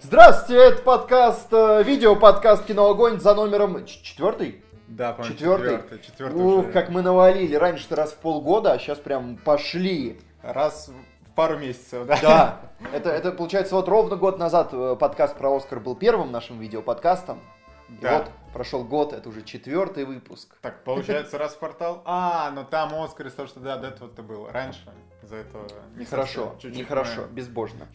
Здравствуйте, это подкаст, э, видео-подкаст «Кино Огонь» за номером четвертый? Да, по-моему, Четвертый? четвертый. четвертый Ух, уже. как мы навалили. Раньше-то раз в полгода, а сейчас прям пошли. Раз в пару месяцев, да? Да, это, это получается вот ровно год назад э, подкаст про Оскар был первым нашим видеоподкастом. И Да. вот прошел год, это уже четвертый выпуск. Так, получается, раз в квартал. А, ну там Оскар из того, что да, до этого-то было. Раньше. За это не Нехорошо, нехорошо, безбожно.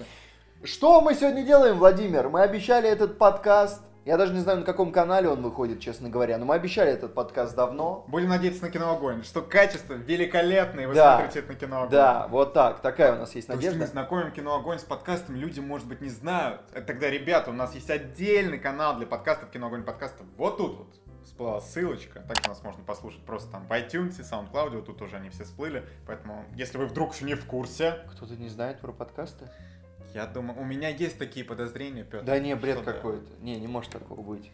Что мы сегодня делаем, Владимир? Мы обещали этот подкаст. Я даже не знаю, на каком канале он выходит, честно говоря, но мы обещали этот подкаст давно. Будем надеяться на кино огонь. Что качество великолепное, вы Да. смотрите это на кино огонь. Да, вот так, такая у нас есть То есть мы надежда. знакомим кино огонь с подкастом, люди, может быть, не знают. Это тогда, ребята, у нас есть отдельный канал для подкастов, кино огонь подкастов. Вот тут вот всплыла ссылочка. Так нас можно послушать просто там в iTunes, SoundCloud, вот тут уже они все всплыли. Поэтому, если вы вдруг еще не в курсе, Кто-то не знает про подкасты? Я думаю, у меня есть такие подозрения, Петр. Да не, бред какой-то. Не, не может такого быть.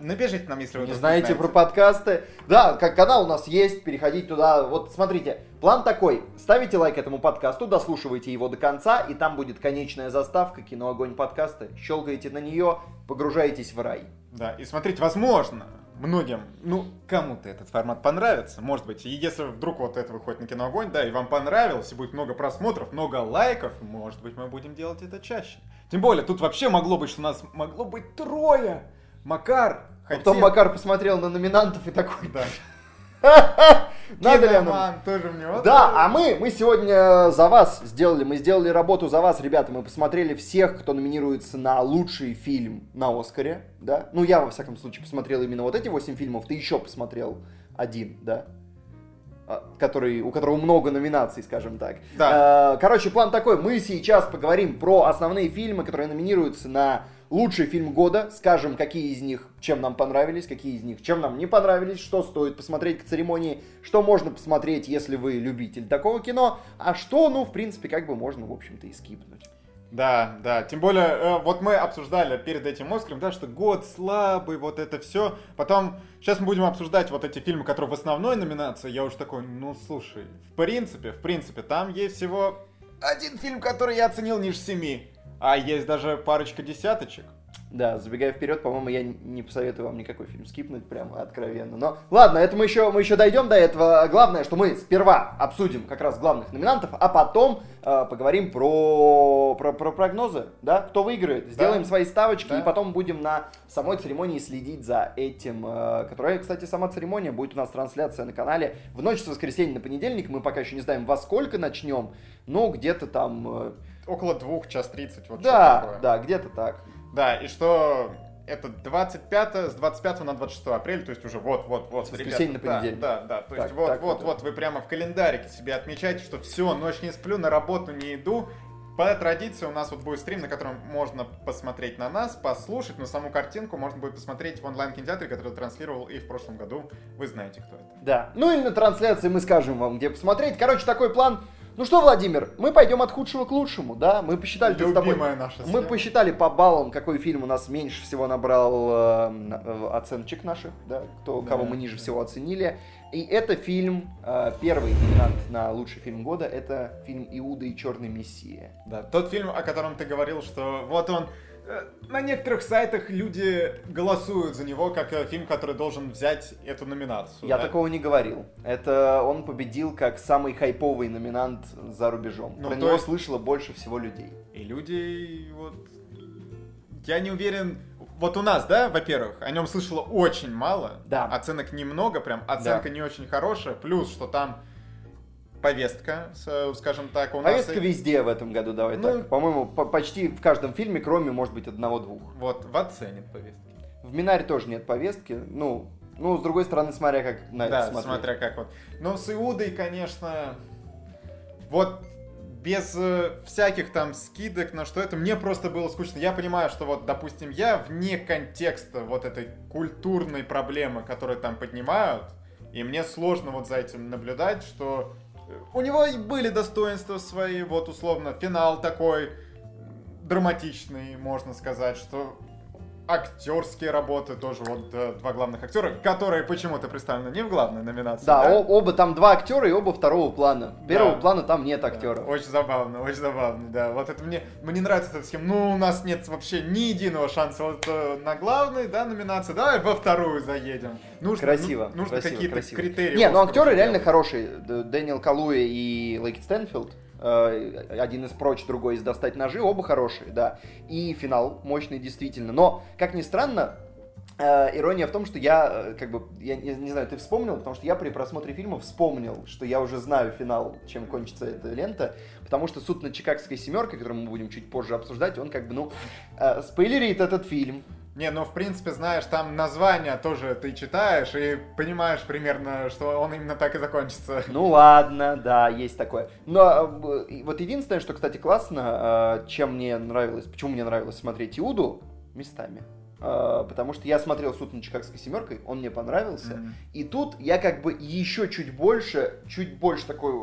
Напишите нам, если вы Не вдруг знаете про подкасты? Да, как канал у нас есть, переходите туда. Вот смотрите, план такой. Ставите лайк этому подкасту, дослушивайте его до конца, и там будет конечная заставка кино огонь подкаста. Щелкаете на нее, погружаетесь в рай. Да, и смотрите, возможно, многим, ну, кому-то этот формат понравится, может быть. И если вдруг вот это выходит на кино огонь, да, и вам понравилось, и будет много просмотров, много лайков, может быть, мы будем делать это чаще. Тем более, тут вообще могло быть, что у нас могло быть трое. Макар хотел... Потом Макар посмотрел на номинантов и такой, Да. надо ли оно? Киноман тоже в него. Да, а мы, мы сегодня за вас сделали, мы сделали работу за вас, ребята, мы посмотрели всех, кто номинируется на лучший фильм на Оскаре, да? Ну, я, во всяком случае, посмотрел именно вот эти 8 фильмов, ты еще посмотрел один, да? А, Который, у которого много номинаций, скажем так. Да. Э, Короче, план такой, мы сейчас поговорим про основные фильмы, которые номинируются на лучший фильм года, скажем, какие из них чем нам понравились, какие из них чем нам не понравились, что стоит посмотреть к церемонии, что можно посмотреть, если вы любитель такого кино, а что, ну, в принципе, как бы можно, в общем-то, и скипнуть. Да, да, тем более, э, вот мы обсуждали перед этим Оскаром, да, что год слабый, вот это все. Потом, сейчас мы будем обсуждать вот эти фильмы, которые в основной номинации. Я уже такой, ну, слушай, в принципе, в принципе, там есть всего один фильм, который я оценил ниже семи. А есть даже парочка десяточек. Да, забегая вперед, по-моему, я не посоветую вам никакой фильм скипнуть, прямо откровенно. Но ладно, это мы еще, мы еще дойдем до этого. Главное, что мы сперва обсудим как раз главных номинантов, а потом э, поговорим про, про, про прогнозы, да, кто выиграет. Сделаем свои ставочки, Да. и потом будем на самой церемонии следить за этим. э, которая, кстати, сама церемония будет у нас трансляция на канале в ночь с воскресенья на понедельник. Мы пока еще не знаем, во сколько начнем, но где-то там... э, Около двух, час тридцать, вот да, такое. да, где-то так. Да, и что это 25, с 25 на 26 апреля, то есть уже вот-вот-вот. С воскресенья ребята, на понедельник. Да, да, да. То есть Так, вот, так вот, вот, вот, вы прямо в календарике себе отмечаете, что все, ночь не сплю, на работу не иду. По традиции у нас вот будет стрим, на котором можно посмотреть на нас, послушать, но саму картинку можно будет посмотреть в онлайн-кинотеатре, который транслировал и в прошлом году. Вы знаете, кто это. Да. Ну или на трансляции мы скажем вам, где посмотреть. Короче, такой план. Ну что, Владимир, мы пойдем от худшего к лучшему, да? Мы посчитали с тобой. Наша Мы посчитали по баллам, какой фильм у нас меньше всего набрал э, э, оценочек наших, да, кто, Да. кого мы ниже всего оценили. И это фильм, э, первый номинант на лучший фильм года, это фильм «Иуда и черный мессия». Да, тот фильм, о котором ты говорил, что вот он на некоторых сайтах люди голосуют за него как э, фильм, который должен взять эту номинацию. Я да? такого не говорил. Это он победил как самый хайповый номинант за рубежом. Ну, Про него есть- слышало больше всего людей. И люди вот я не уверен. Вот у нас, да, во-первых, о нем слышало очень мало. Да. Оценок немного, прям оценка не очень хорошая. Плюс, что там повестка, скажем так, у Повестка нас. и- везде в этом году, давай Ну- так. По-моему, по- почти в каждом фильме, кроме, может быть, одного-двух. Вот, в оценит повестки. В Минаре тоже нет повестки. Ну, ну, с другой стороны, смотря как на Да, это смотреть. смотря как вот. Но с Иудой, конечно, вот без э, всяких там скидок на что это, мне просто было скучно. Я понимаю, что вот, допустим, я вне контекста вот этой культурной проблемы, которую там поднимают, и мне сложно вот за этим наблюдать, что у него и были достоинства свои, вот условно, финал такой драматичный, можно сказать, что актерские работы тоже вот э, два главных актера, которые почему-то представлены не в главной номинации. Да, о- оба там два актера и оба второго плана. Первого Да. плана там нет Да, актеров. Очень забавно, очень забавно, да. Вот это мне, мне нравится эта схема. Ну, у нас нет вообще ни единого шанса вот э, на главной, да, номинации. Давай во вторую заедем. Нужно, Красиво, ну, нужно какие-то критерии. Не, ну актеры реально хорошие. Дэниел Калуя и Лейк Стэнфилд. Э, Один из прочь, другой из достать ножи, оба хорошие, да. И финал мощный, действительно. Но, как ни странно, э, ирония в том, что я, э, как бы, я не, не знаю, ты вспомнил, потому что я при просмотре фильма вспомнил, что я уже знаю финал, чем кончится эта лента, потому что суд над Чикагской семеркой, который мы будем чуть позже обсуждать, он как бы, ну, спойлерит этот фильм. Не, ну, в принципе, знаешь, там название тоже ты читаешь и понимаешь примерно, что он именно так и закончится. Ну ладно, да, есть такое. Но э, вот единственное, что, кстати, классно, э, чем мне нравилось, почему мне нравилось смотреть Иуду местами. Э, Потому что я смотрел суд над Чикагской семеркой, он мне понравился. Мгм. И тут я как бы еще чуть больше, чуть больше такой,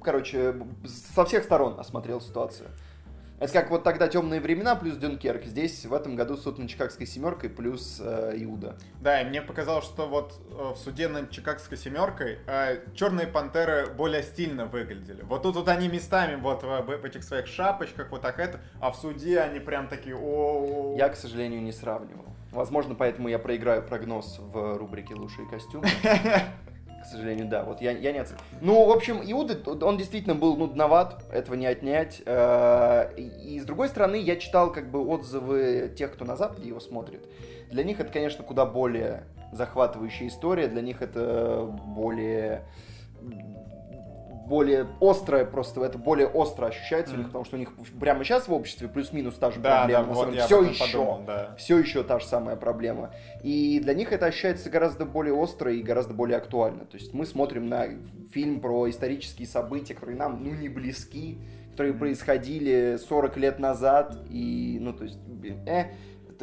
короче, со всех сторон осмотрел ситуацию. Это как вот тогда темные времена плюс Дюнкерк. Здесь в этом году суд над Чикагской семеркой плюс э, Иуда. Да, и мне показалось, что вот э, в суде над Чикагской семеркой э, черные пантеры более стильно выглядели. Вот тут вот они местами вот в, в этих своих шапочках, вот так это, а в суде они прям такие о Я, к сожалению, не сравнивал. Возможно, поэтому я проиграю прогноз в рубрике «Лучшие костюмы». К сожалению, да. Вот я, я не оценил. Ну, в общем, Иуда, он действительно был нудноват, этого не отнять. Э, и с другой стороны, я читал как бы отзывы тех, кто на Западе его смотрит. Для них это, конечно, куда более захватывающая история, для них это более более острое просто, это более остро ощущается у них, потому что у них прямо сейчас в обществе плюс-минус та же Да, да, проблема. на вот все еще подумал, да. все еще та же самая проблема. И для них это ощущается гораздо более остро и гораздо более актуально. То есть мы смотрим на фильм про исторические события, которые нам, ну, не близки, которые Мгм. происходили 40 лет назад, и, ну, то есть, э,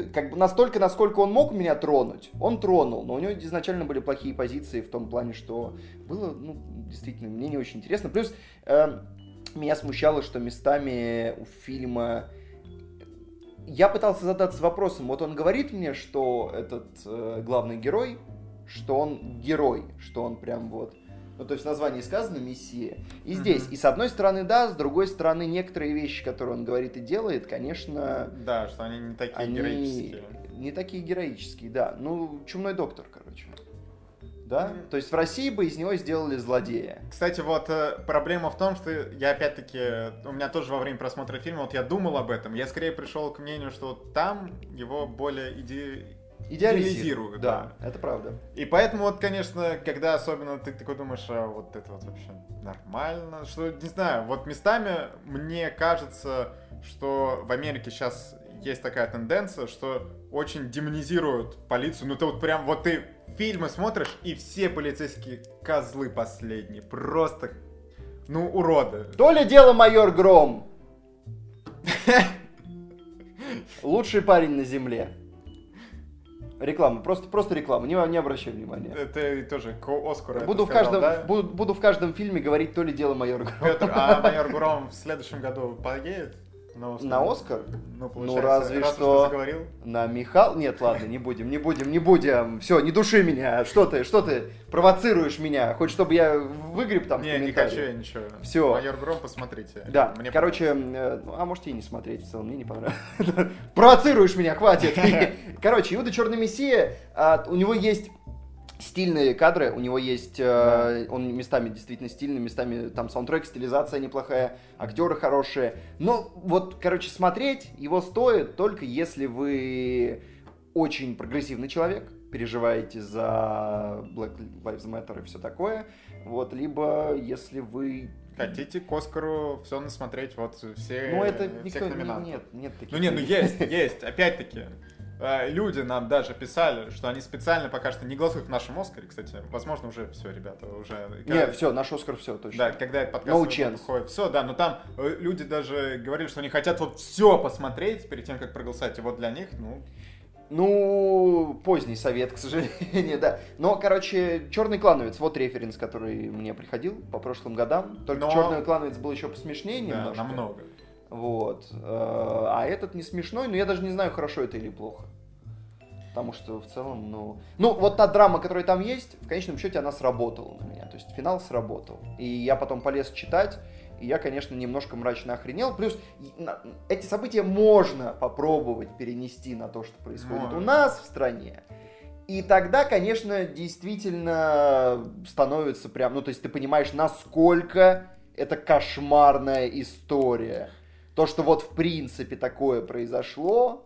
как бы настолько, насколько он мог меня тронуть, он тронул, но у него изначально были плохие позиции в том плане, что было, ну, действительно, мне не очень интересно. Плюс э, меня смущало, что местами у фильма я пытался задаться вопросом, вот он говорит мне, что этот э, главный герой, что он герой, что он прям вот, ну то есть в названии сказано мессия. И здесь, Мгм. и с одной стороны да, с другой стороны некоторые вещи, которые он говорит и делает, конечно, Да, что они не такие они героические. не такие героические, да. Ну, чумной доктор, короче. Да? Мгм. То есть в России бы из него сделали злодея. Кстати, вот э, проблема в том, что я опять-таки, у меня тоже во время просмотра фильма, вот я думал об этом, я скорее пришел к мнению, что там его более иде... Идеализируют, Да, это правда. И поэтому вот, конечно, когда особенно ты такой думаешь, а вот это вот вообще нормально, что, не знаю, вот местами мне кажется, что в Америке сейчас есть такая тенденция, что очень демонизируют полицию. Ну ты вот прям, вот ты фильмы смотришь, и все полицейские козлы последние. Просто, ну, уроды. То ли дело майор Гром. Лучший парень на земле. Реклама, просто, просто реклама, не, не обращай внимания. Это тоже к Оскару Буду в, каждом, сказал, да? буду, буду в каждом фильме говорить то ли дело майор Гром. Петр, а майор Гром в следующем году поедет на Оскар? На Оскар? Ну, получается, разве раз что- ты заговорил. На Михал... Нет, ладно, не будем, не будем, не будем. Все, не души меня. Что ты, что ты провоцируешь меня? Хочешь, чтобы я выгреб там в Не, не комментариях? хочу я ничего. Всё. Майор Гром, посмотрите. Да, Мне короче, э, ну, а можете и не смотреть, в целом, мне не понравилось. Провоцируешь меня, хватит. Короче, Иуда Черный Мессия, а, у него есть стильные кадры, у него есть, э, он местами действительно стильный, местами там саундтрек, стилизация неплохая, актеры хорошие. Но вот, короче, смотреть его стоит только если вы очень прогрессивный человек, переживаете за Black Lives Matter и все такое, вот, либо если вы Хотите к Оскару все насмотреть, вот все ну, это всех никто... не- номинантов. Нет, нет таких. Ну не, ну есть, есть, опять-таки. Э, Люди нам даже писали, что они специально пока что не голосуют в нашем Оскаре, кстати. Возможно, уже все, ребята, уже... Не, все, наш Оскар все, точно. Да, когда этот подкаст No выходит, все, да, но там э, люди даже говорили, что они хотят вот все посмотреть перед тем, как проголосовать, и вот для них, ну, Ну, поздний совет, к сожалению, да. Но, короче, Черный клановец, вот референс, который мне приходил по прошлым годам. Только Но- Черный клановец был еще посмешнее да, немножко. намного. Вот. Э, А этот не смешной, но я даже не знаю, хорошо это или плохо. Потому что в целом, ну... Ну, вот та драма, которая там есть, в конечном счете она сработала на меня. То есть финал сработал. И я потом полез читать, и я, конечно, немножко мрачно охренел. Плюс эти события можно попробовать перенести на то, что происходит у Можно. нас в стране. И тогда, конечно, действительно становится прям... Ну, то есть ты понимаешь, насколько это кошмарная история. То, что вот в принципе такое произошло,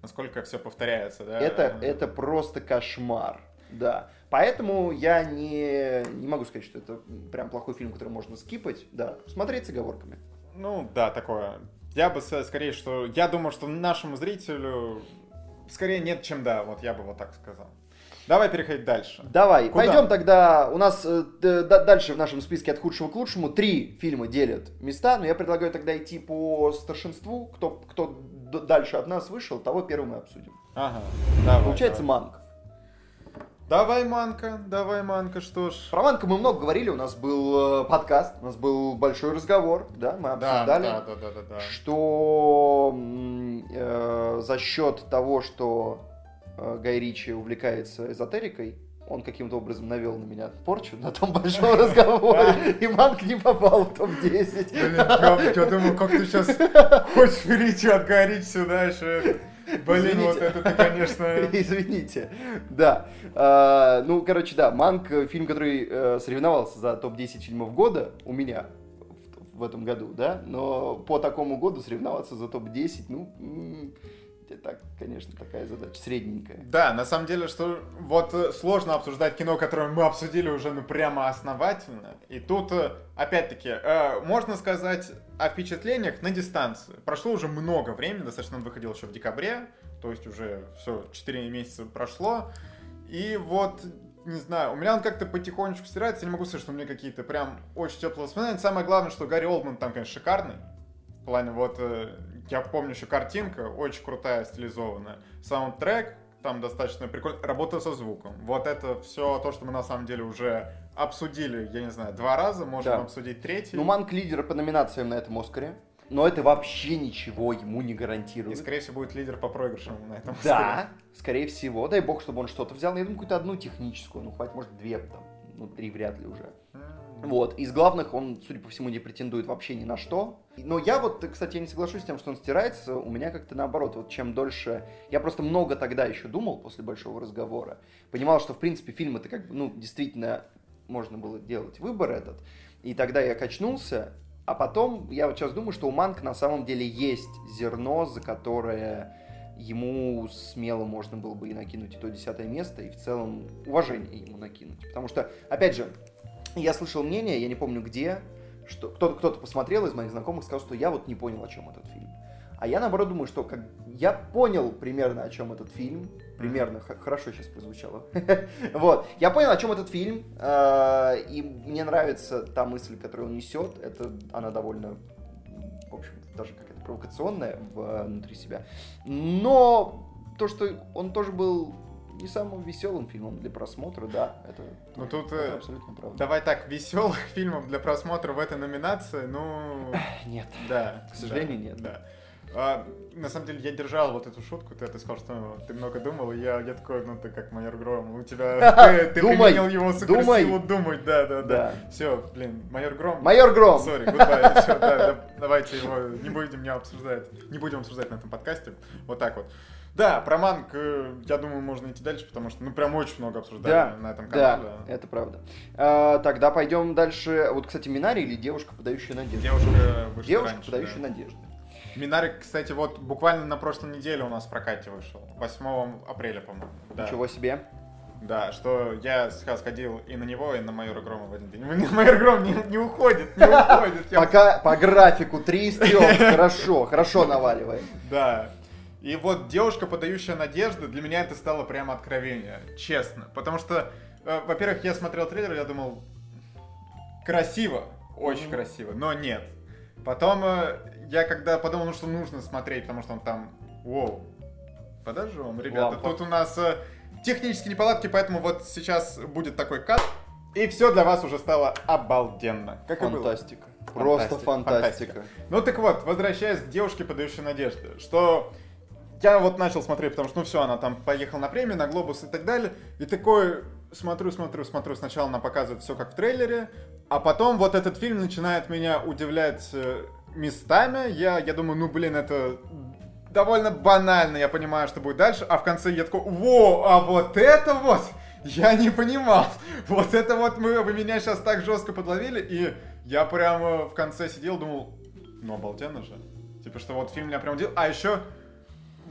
Насколько все повторяется, да? это, это просто кошмар. Да. Поэтому я не, не могу сказать, что это прям плохой фильм, который можно скипать. Да, смотреть с оговорками. Ну, да, такое. Я бы скорее, что... Я думаю, что нашему зрителю скорее нет, чем да. Вот я бы вот так сказал. Давай переходить дальше. Давай, Куда? пойдем тогда. У нас э, д- д- дальше в нашем списке от худшего к лучшему три фильма делят места, но я предлагаю тогда идти по старшинству. Кто, кто дальше от нас вышел, того первым мы обсудим. Ага. Давай, Получается, давай. Манк. Давай, Манка, давай, Манка, что ж. Про Манка мы много говорили, у нас был э, подкаст, у нас был большой разговор, да, мы Да, обсуждали. да, да, да, да, да. что м, э, за счет того, что Гай Ричи увлекается эзотерикой, он каким-то образом навел на меня порчу на том большом разговоре, и Манк не попал в топ-10. Блин, я, думаю, как ты сейчас хочешь перейти отгорить сюда еще. Блин, Извините. вот это ты, конечно... Извините. Да. А, ну, короче, да, Манк, э, фильм, который э, соревновался за топ-10 фильмов года у меня в, в этом году, да, но по такому году соревноваться за топ-10, ну, это так, конечно, такая задача средненькая. Да, на самом деле, что вот э, сложно обсуждать кино, которое мы обсудили уже ну прямо основательно. И тут, э, опять-таки, э, можно сказать о впечатлениях на дистанции. Прошло уже много времени, достаточно он выходил еще в декабре, то есть уже все, 4 месяца прошло. И вот, не знаю, у меня он как-то потихонечку стирается, я не могу сказать, что у меня какие-то прям очень теплые воспоминания. Самое главное, что Гарри Олдман там, конечно, шикарный. В плане вот, э, я помню еще картинка, очень крутая, стилизованная. Саундтрек, там достаточно прикольно. Работа со звуком. Вот это все то, что мы на самом деле уже обсудили, я не знаю, два раза, можем Да. обсудить третий. Ну, Манк лидер по номинациям на этом Оскаре, но это вообще ничего ему не И, гарантирует. скорее всего, будет лидер по проигрышам на этом Да, скорее всего. Дай бог, чтобы он что-то взял. Я думаю, какую-то одну техническую. Ну, хватит, может, две там. Ну, три вряд ли уже. Вот. Из главных он, судя по всему, не претендует вообще ни на что. Но я вот, кстати, я не соглашусь с тем, что он стирается. У меня как-то наоборот. Вот чем дольше... Я просто много тогда еще думал после большого разговора. Понимал, что, в принципе, фильм это как бы, ну, действительно можно было делать выбор этот. И тогда я качнулся. А потом я вот сейчас думаю, что у Манк на самом деле есть зерно, за которое ему смело можно было бы и накинуть и то десятое место, и в целом уважение ему накинуть. Потому что, опять же, я слышал мнение, я не помню где, что кто-то, кто-то посмотрел из моих знакомых, сказал, что я вот не понял, о чем этот фильм. А я наоборот думаю, что как я понял примерно, о чем этот фильм. Примерно, х- хорошо сейчас прозвучало. Вот. Я понял, о чем этот фильм. э, И мне нравится та мысль, которую он несет. Это она довольно, в общем, даже какая-то провокационная в- внутри себя. Но то, что он тоже был не самым веселым фильмом для просмотра, да, это, Ну, тут, это э, абсолютно правда. Давай так, веселых фильмов для просмотра в этой номинации, ну... Нет. Да. К сожалению, да, нет. Да. А, на самом деле, я держал вот эту шутку, ты, ты сказал, что ты много думал, и я, я такой, ну ты как майор Гром, у тебя, ты, ты Думай, применил его думай. суперсилу думать, да, да, да. Да. Все, блин, майор Гром. Майор Гром. Sorry, да, да, давайте его, не будем не обсуждать, не будем обсуждать на этом подкасте, вот так вот. Да, про манг, э, я думаю, можно идти дальше, потому что, ну, прям очень много обсуждали Да, на этом да, канале. это правда. А, тогда пойдем дальше. Вот, кстати, Минари или девушка, подающая надежду? Девушка Девушка, раньше, подающая да. надежду. Минарик, кстати, вот буквально на прошлой неделе у нас в прокате вышел. 8 апреля, по-моему. Да. Ничего себе. Да, что я сейчас ходил и на него, и на майора Грома в один день. Майор Гром не, не уходит, не уходит. Я- Пока по графику три из трех. Хорошо, хорошо наваливай. Да. И вот девушка, подающая надежды, для меня это стало прямо откровение, честно. Потому что, э, во-первых, я смотрел трейлер, я думал, красиво, очень Мгм. красиво, но нет. Потом э, я когда подумал, ну что нужно смотреть, потому что он там, воу, подожжем, ребята, Лампа. тут у нас э, технические неполадки, поэтому вот сейчас будет такой кат, и все для вас уже стало обалденно. Как и было. Фантастика. Просто Фантастика. фантастика. Ну так вот, возвращаясь к девушке, подающей надежды, что я вот начал смотреть, потому что, ну все, она там поехала на премию, на Глобус и так далее, и такой смотрю, смотрю, смотрю, сначала она показывает все как в трейлере, а потом вот этот фильм начинает меня удивлять э, местами, я, я думаю, ну блин, это довольно банально, я понимаю, что будет дальше, а в конце я такой, во, а вот это вот, я не понимал, вот это вот мы, вы меня сейчас так жестко подловили, и я прямо в конце сидел, думал, ну обалденно же, типа, что вот фильм меня прям удивил, а еще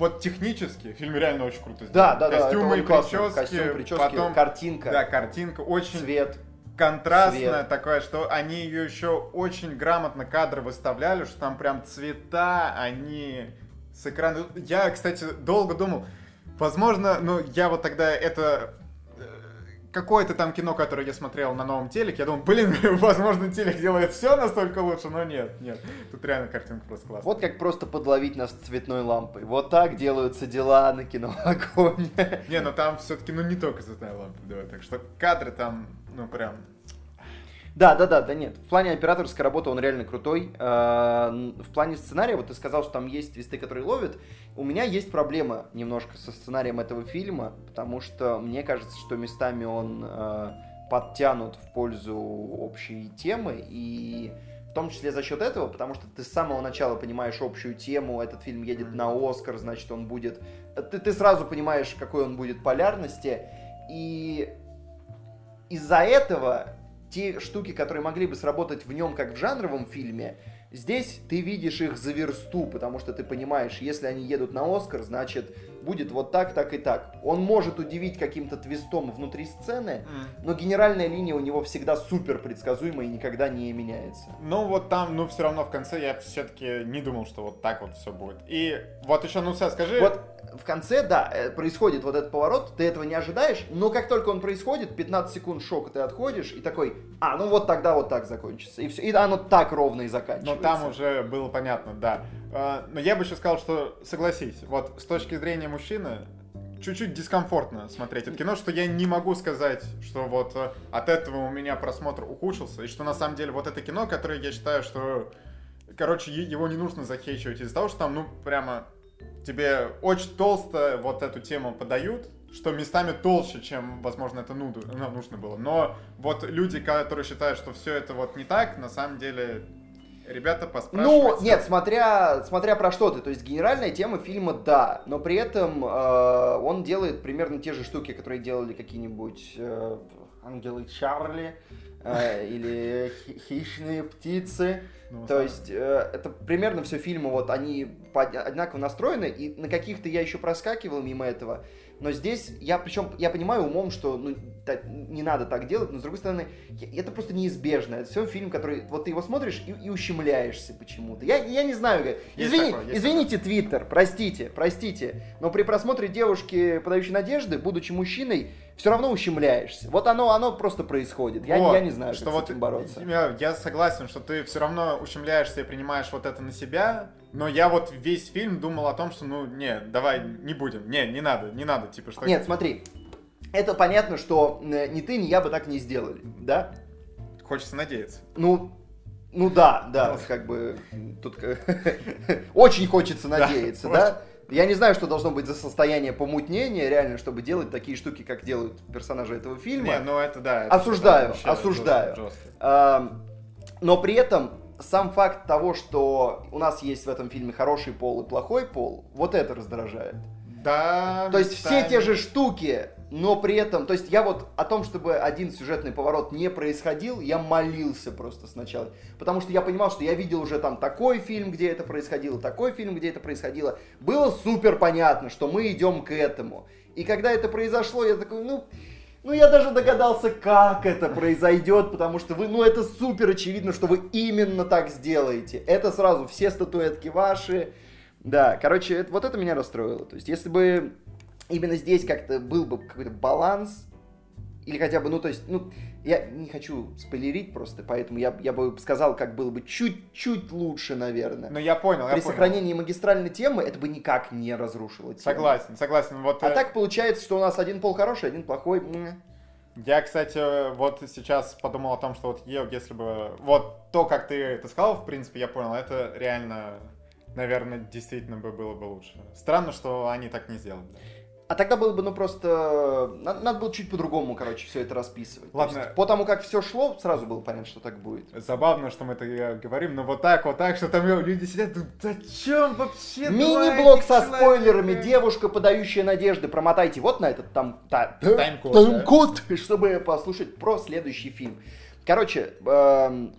вот технически фильм реально очень круто сделан. Да, да, да. Костюмы это прически, Костюм, прически, потом, картинка, да, картинка очень цвет. контрастная Цвет. такая, что они ее еще очень грамотно кадры выставляли, что там прям цвета, они с экрана... Я, кстати, долго думал, возможно, ну, я вот тогда это какое-то там кино, которое я смотрел на новом телеке, я думал, блин, возможно, телек делает все настолько лучше, но нет, нет. Тут реально картинка просто классная. Вот как просто подловить нас цветной лампой. Вот так делаются дела на кино Огонь. Не, ну там все-таки, ну, не только цветная лампа, давай, так что кадры там, ну, прям... Да, да, да, да нет. В плане операторской работы он реально крутой. Э, В плане сценария, вот ты сказал, что там есть твисты, которые ловят. У меня есть проблема немножко со сценарием этого фильма, потому что мне кажется, что местами он э, подтянут в пользу общей темы, и в том числе за счет этого, потому что ты с самого начала понимаешь общую тему, этот фильм едет на Оскар, значит, он будет... Ты, ты сразу понимаешь, какой он будет полярности, и из-за этого те штуки, которые могли бы сработать в нем как в жанровом фильме, здесь ты видишь их за версту, потому что ты понимаешь, если они едут на Оскар, значит, будет вот так, так и так. Он может удивить каким-то твистом внутри сцены, но генеральная линия у него всегда супер предсказуемая и никогда не меняется. Ну вот там, ну все равно в конце я все-таки не думал, что вот так вот все будет. И вот еще, ну все, скажи. Вот в конце, да, э, происходит вот этот поворот, ты этого не ожидаешь, но как только он происходит, 15 секунд шока ты отходишь и такой, а, ну вот тогда вот так закончится. И все, и оно так ровно и Но заканчивается. там уже было понятно, да. А, Но я бы еще сказал, что согласись, вот с точки зрения мужчины, чуть-чуть дискомфортно смотреть это кино, что я не могу сказать, что вот э, от этого у меня просмотр ухудшился, и что на самом деле вот это кино, которое я считаю, что, короче, его не нужно захейчивать из-за того, что там, ну, прямо тебе очень толсто вот эту тему подают, что местами толще, чем, возможно, это ну, нужно было. Но вот люди, которые считают, что все это вот не так, на самом деле, ребята, поспрашивайте. Ну, нет, смотря, смотря про что ты. То есть генеральная тема фильма, да, но при этом э, он делает примерно те же штуки, которые делали какие-нибудь э, ангелы Чарли э, или хи- хищные птицы. Ну, То есть э, это примерно все фильмы, вот они по- одинаково настроены, и на каких-то я еще проскакивал мимо этого. Но здесь я, причем, я понимаю умом, что ну, та- не надо так делать, но с другой стороны, я- это просто неизбежно. Это все фильм, который, вот ты его смотришь и, и ущемляешься почему-то. Я, я не знаю, как- Извини- такое, извините, Твиттер, простите, простите, но при просмотре девушки, подающей надежды, будучи мужчиной, все равно ущемляешься. Вот оно, оно просто происходит. Я, Вот, я не знаю, что как вот с этим бороться. Я, я согласен, что ты все равно ущемляешься и принимаешь вот это на себя, но я вот весь фильм думал о том, что ну не, давай не будем, не, не надо, не надо, типа что. Нет, смотри, это понятно, что э, ни ты, ни я бы так не сделали, да? Хочется надеяться. Ну, ну да, да, как бы тут как- очень хочется надеяться, да? Я не знаю, что должно быть за состояние помутнения, реально, чтобы делать такие штуки, как делают персонажи этого фильма. Не, ну это да. это Осуждаю, вообще осуждаю. жестко, Но при этом сам факт того, что у нас есть в этом фильме хороший пол и плохой пол, вот это раздражает. Да. То есть все те же штуки, но при этом, то есть я вот о том, чтобы один сюжетный поворот не происходил, я молился просто сначала. Потому что я понимал, что я видел уже там такой фильм, где это происходило, такой фильм, где это происходило. Было супер понятно, что мы идем к этому. И когда это произошло, я такой, ну, ну я даже догадался, как это произойдет, потому что вы, ну это супер очевидно, что вы именно так сделаете. Это сразу все статуэтки ваши. Да, короче, это- вот это меня расстроило. То есть, если бы именно здесь как-то был бы какой-то баланс, или хотя бы, ну, то есть, ну, я не хочу спойлерить просто, поэтому я, я бы сказал, как было бы чуть-чуть лучше, наверное. Ну я понял, я При понял. сохранении магистральной темы это бы никак не разрушило тему. Согласен, согласен. Вот. А э, так получается, что у нас один пол хороший, один плохой. Я, кстати, вот сейчас подумал о том, что вот если бы... Вот то, как ты это сказал, в принципе, я понял, это реально, наверное, действительно бы было бы лучше. Странно, что они так не сделали. А тогда было бы, ну просто, надо, надо было чуть по-другому, короче, все это расписывать. Ладно. есть, по тому, как все шло, сразу было понятно, что так будет. Забавно, что мы это говорим, но вот так, вот так, что там люди сидят, думают, зачем вообще? Мини-блок со спойлерами, девушка, подающая надежды, промотайте вот на этот там та, тайм-код, тайм-код да? чтобы послушать про следующий фильм. Короче, эм,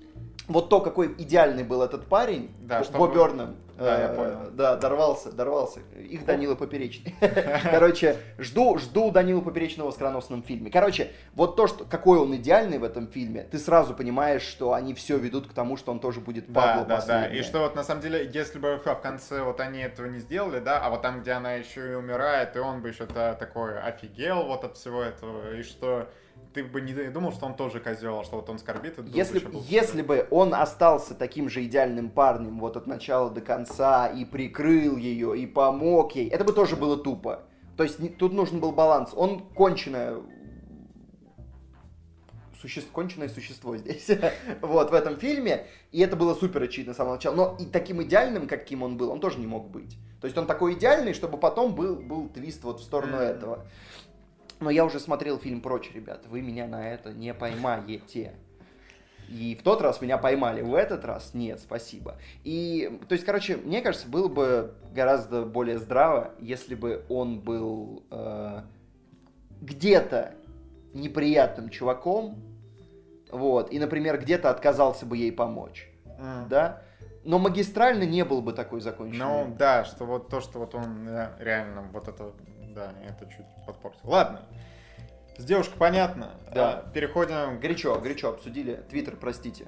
вот то, какой идеальный был этот парень, да, Бо Бернам, да, я понял. Да, дорвался, дорвался. Их Данила Поперечный. Короче, жду, жду Данила Поперечного в скороносном фильме. Короче, вот то, что, какой он идеальный в этом фильме, ты сразу понимаешь, что они все ведут к тому, что он тоже будет Да, да, да. И что вот на самом деле, если бы в конце вот они этого не сделали, да, а вот там, где она еще и умирает, и он бы еще такой офигел вот от всего этого, и что ты бы не думал, что он тоже козел, а что вот он скорбит. И если, был... если бы он остался таким же идеальным парнем вот от начала до конца и прикрыл ее, и помог ей, это бы тоже было тупо. То есть тут нужен был баланс. Он конченое суще... конченное существо здесь, вот, в этом фильме, и это было супер очевидно с самого начала, но и таким идеальным, каким он был, он тоже не мог быть. То есть он такой идеальный, чтобы потом был, был твист вот в сторону mm-hmm. этого. Но я уже смотрел фильм «Прочь», ребята, вы меня на это не поймаете. И в тот раз меня поймали, в этот раз нет, спасибо. И, то есть, короче, мне кажется, было бы гораздо более здраво, если бы он был э, где-то неприятным чуваком, вот, и, например, где-то отказался бы ей помочь, mm. да, но магистрально не был бы такой законченный. Ну, да, что вот то, что вот он реально вот это да, это чуть подпортил. Ладно. С девушкой понятно. Да. А, переходим... Горячо, горячо обсудили. Твиттер, простите.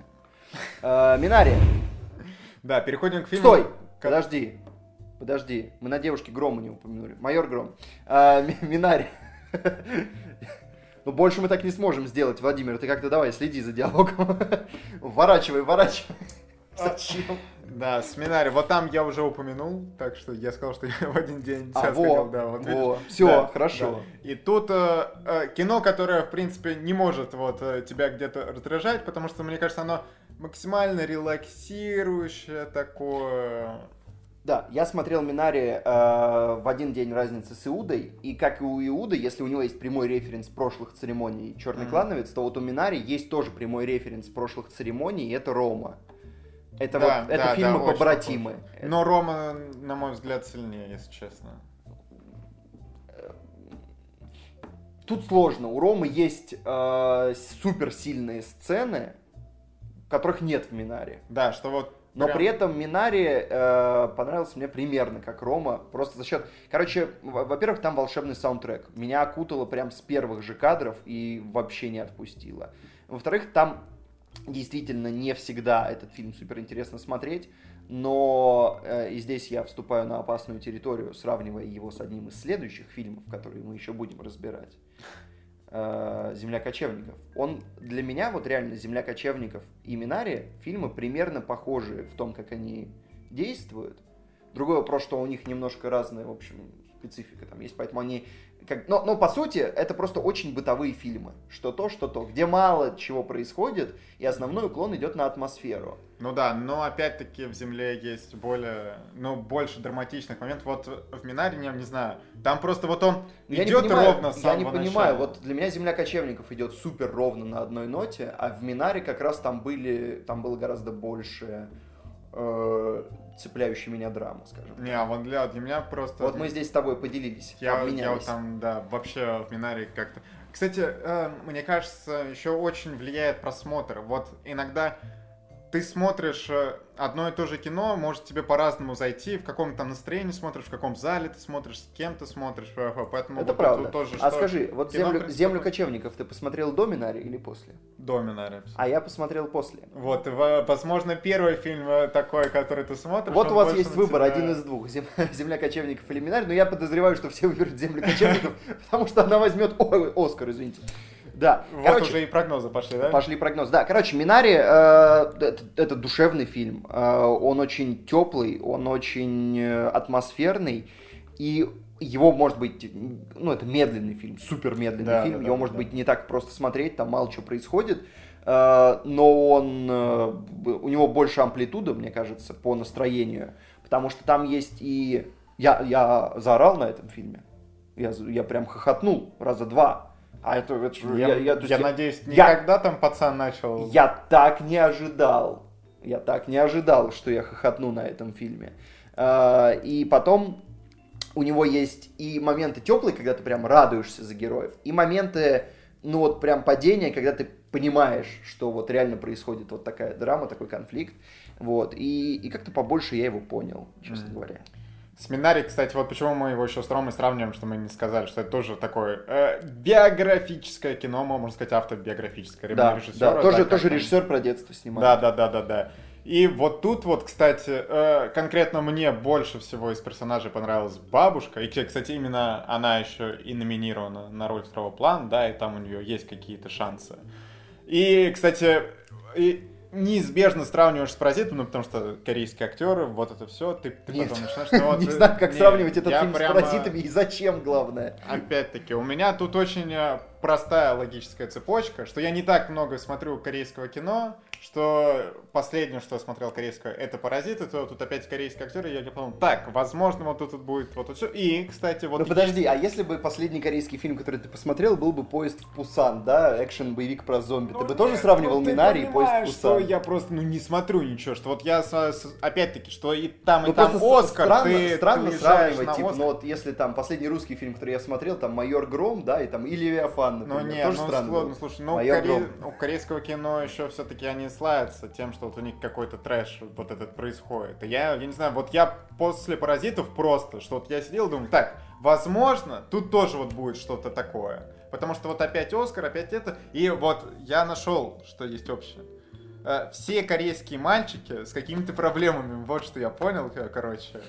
А, Минари. Да, переходим к фильму. Стой! Подожди. Подожди. Мы на девушке Грома не упомянули. Майор Гром. А, Минари. Ну, больше мы так не сможем сделать, Владимир. Ты как-то давай, следи за диалогом. Ворачивай, ворачивай. Зачем? Да, семинаре. Вот там я уже упомянул, так что я сказал, что я в один день а, во, да, вот во. Все, да, хорошо. Да. И тут э, э, кино, которое, в принципе, не может вот э, тебя где-то раздражать, потому что, мне кажется, оно максимально релаксирующее такое. Да, я смотрел Минари э, в один день разницы с Иудой, и как и у Иуды, если у него есть прямой референс прошлых церемоний Черный mm-hmm. клановец, то вот у Минари есть тоже прямой референс прошлых церемоний, и это Рома. Это да, вот, это да, фильмы да, побратимы. Но Рома, на мой взгляд, сильнее, если честно. Тут сложно. У Ромы есть э, суперсильные сцены, которых нет в Минаре. Да, что вот но Прям... при этом Минари э, понравился мне примерно как Рома, просто за счет... Короче, во-первых, там волшебный саундтрек. Меня окутало прям с первых же кадров и вообще не отпустило. Во-вторых, там Действительно, не всегда этот фильм супер интересно смотреть, но э, и здесь я вступаю на опасную территорию, сравнивая его с одним из следующих фильмов, которые мы еще будем разбирать. Э, «Земля кочевников». Он для меня, вот реально, «Земля кочевников» и «Минари» фильмы примерно похожи в том, как они действуют. Другой вопрос, что у них немножко разная, в общем, специфика там есть, поэтому они как, но, но по сути это просто очень бытовые фильмы. Что то, что то. Где мало чего происходит, и основной уклон идет на атмосферу. Ну да, но опять-таки в Земле есть более, ну, больше драматичных моментов. Вот в Минаре, не, не знаю, там просто вот он я идет понимаю, ровно с Я не понимаю, начала. вот для меня Земля кочевников идет супер ровно на одной ноте, а в Минаре как раз там были, там было гораздо больше э, цепляющий меня драма, скажем. Не, а вот для, для меня просто... Вот мы здесь с тобой поделились, я, я вот там, да, вообще в Минаре как-то... Кстати, э, мне кажется, еще очень влияет просмотр. Вот иногда ты смотришь э, одно и то же кино, может тебе по-разному зайти, в каком там настроении смотришь, в каком зале ты смотришь, с кем ты смотришь, поэтому это вот правда. Тоже, а скажи, вот землю, землю кочевников ты посмотрел до Минари или после? До Минари. А я посмотрел после. Вот, возможно, первый фильм э, такой, который ты смотришь. Вот у вас есть выбор, тебя... один из двух, Земля кочевников или Минари, но я подозреваю, что все выберут Землю кочевников, потому что она возьмет Оскар, извините. Да. Вот Короче, уже и прогнозы пошли, да? Пошли прогнозы. Да, короче, Минари э, это, это душевный фильм. Э, он очень теплый, он очень э, атмосферный. И его может быть, ну это медленный фильм, супер медленный Да, фильм, да, его да, может да. быть не так просто смотреть, там мало чего происходит, э, но он, э, у него больше амплитуда, мне кажется, по настроению, потому что там есть и... Я, я заорал на этом фильме, я, я прям хохотнул раза два, а это, это ж- Я, я, я- я я- надеюсь, я- никогда там пацан начал... я так не ожидал. Я так не ожидал, что я хохотну на этом фильме. А, И потом у него есть и моменты теплые, когда ты прям радуешься за героев, и моменты, ну вот прям падения, когда ты понимаешь, что вот реально происходит вот такая драма, такой конфликт. Вот. И, и как-то побольше я его понял, честно Мгм. говоря. Семинарий, кстати, вот почему мы его еще с Ромой сравниваем, что мы не сказали, что это тоже такое э, биографическое кино, можно сказать, автобиографическое. Да, режиссера, да, тоже, как тоже он- режиссер про детство снимает. Да, да, да, да, да. И вот тут вот, кстати, э, конкретно мне больше всего из персонажей понравилась бабушка. И, кстати, именно она еще и номинирована на роль второго плана, да, и там у нее есть какие-то шансы. И, кстати, и неизбежно сравниваешь с паразитом, ну, потому что корейские актеры, вот это все, ты, ты Нет. потом начинаешь... ну, вот, не э, знаю, как не, сравнивать этот фильм прямо- с паразитами и зачем, главное. Опять-таки, у меня тут очень э, простая логическая цепочка, что я не так много смотрю корейского кино, что последнее, что я смотрел корейское, это «Паразиты», то тут опять корейские актеры, и я подумал, так, возможно, вот тут, будет вот все. И, кстати, вот... Ну подожди, а если бы последний корейский фильм, который ты посмотрел, был бы «Поезд в Пусан», да, экшен-боевик про зомби, Ну, ты бы тоже нет, сравнивал ну, Минари и «Поезд в Пусан»? что я просто, ну, не смотрю ничего, что вот я, опять-таки, что и там, и Ну там просто с- Оскар, странно, ты, странно ты сравнивать, на типа, Оскар. ну вот если там последний русский фильм, который я смотрел, там «Майор Гром», да, и там и «Левиафан», Ну например, не, тоже ну, странно ну, слушай, ну коре- у корейского кино еще все-таки они славятся тем, что вот у них какой-то трэш вот этот происходит. И я, я не знаю, вот я после паразитов просто, что вот я сидел думаю, так, возможно, тут тоже вот будет что-то такое. Потому что вот опять Оскар, опять это. И вот я нашел, что есть общее. Э, Все корейские мальчики с какими-то проблемами, вот что я понял, э, короче.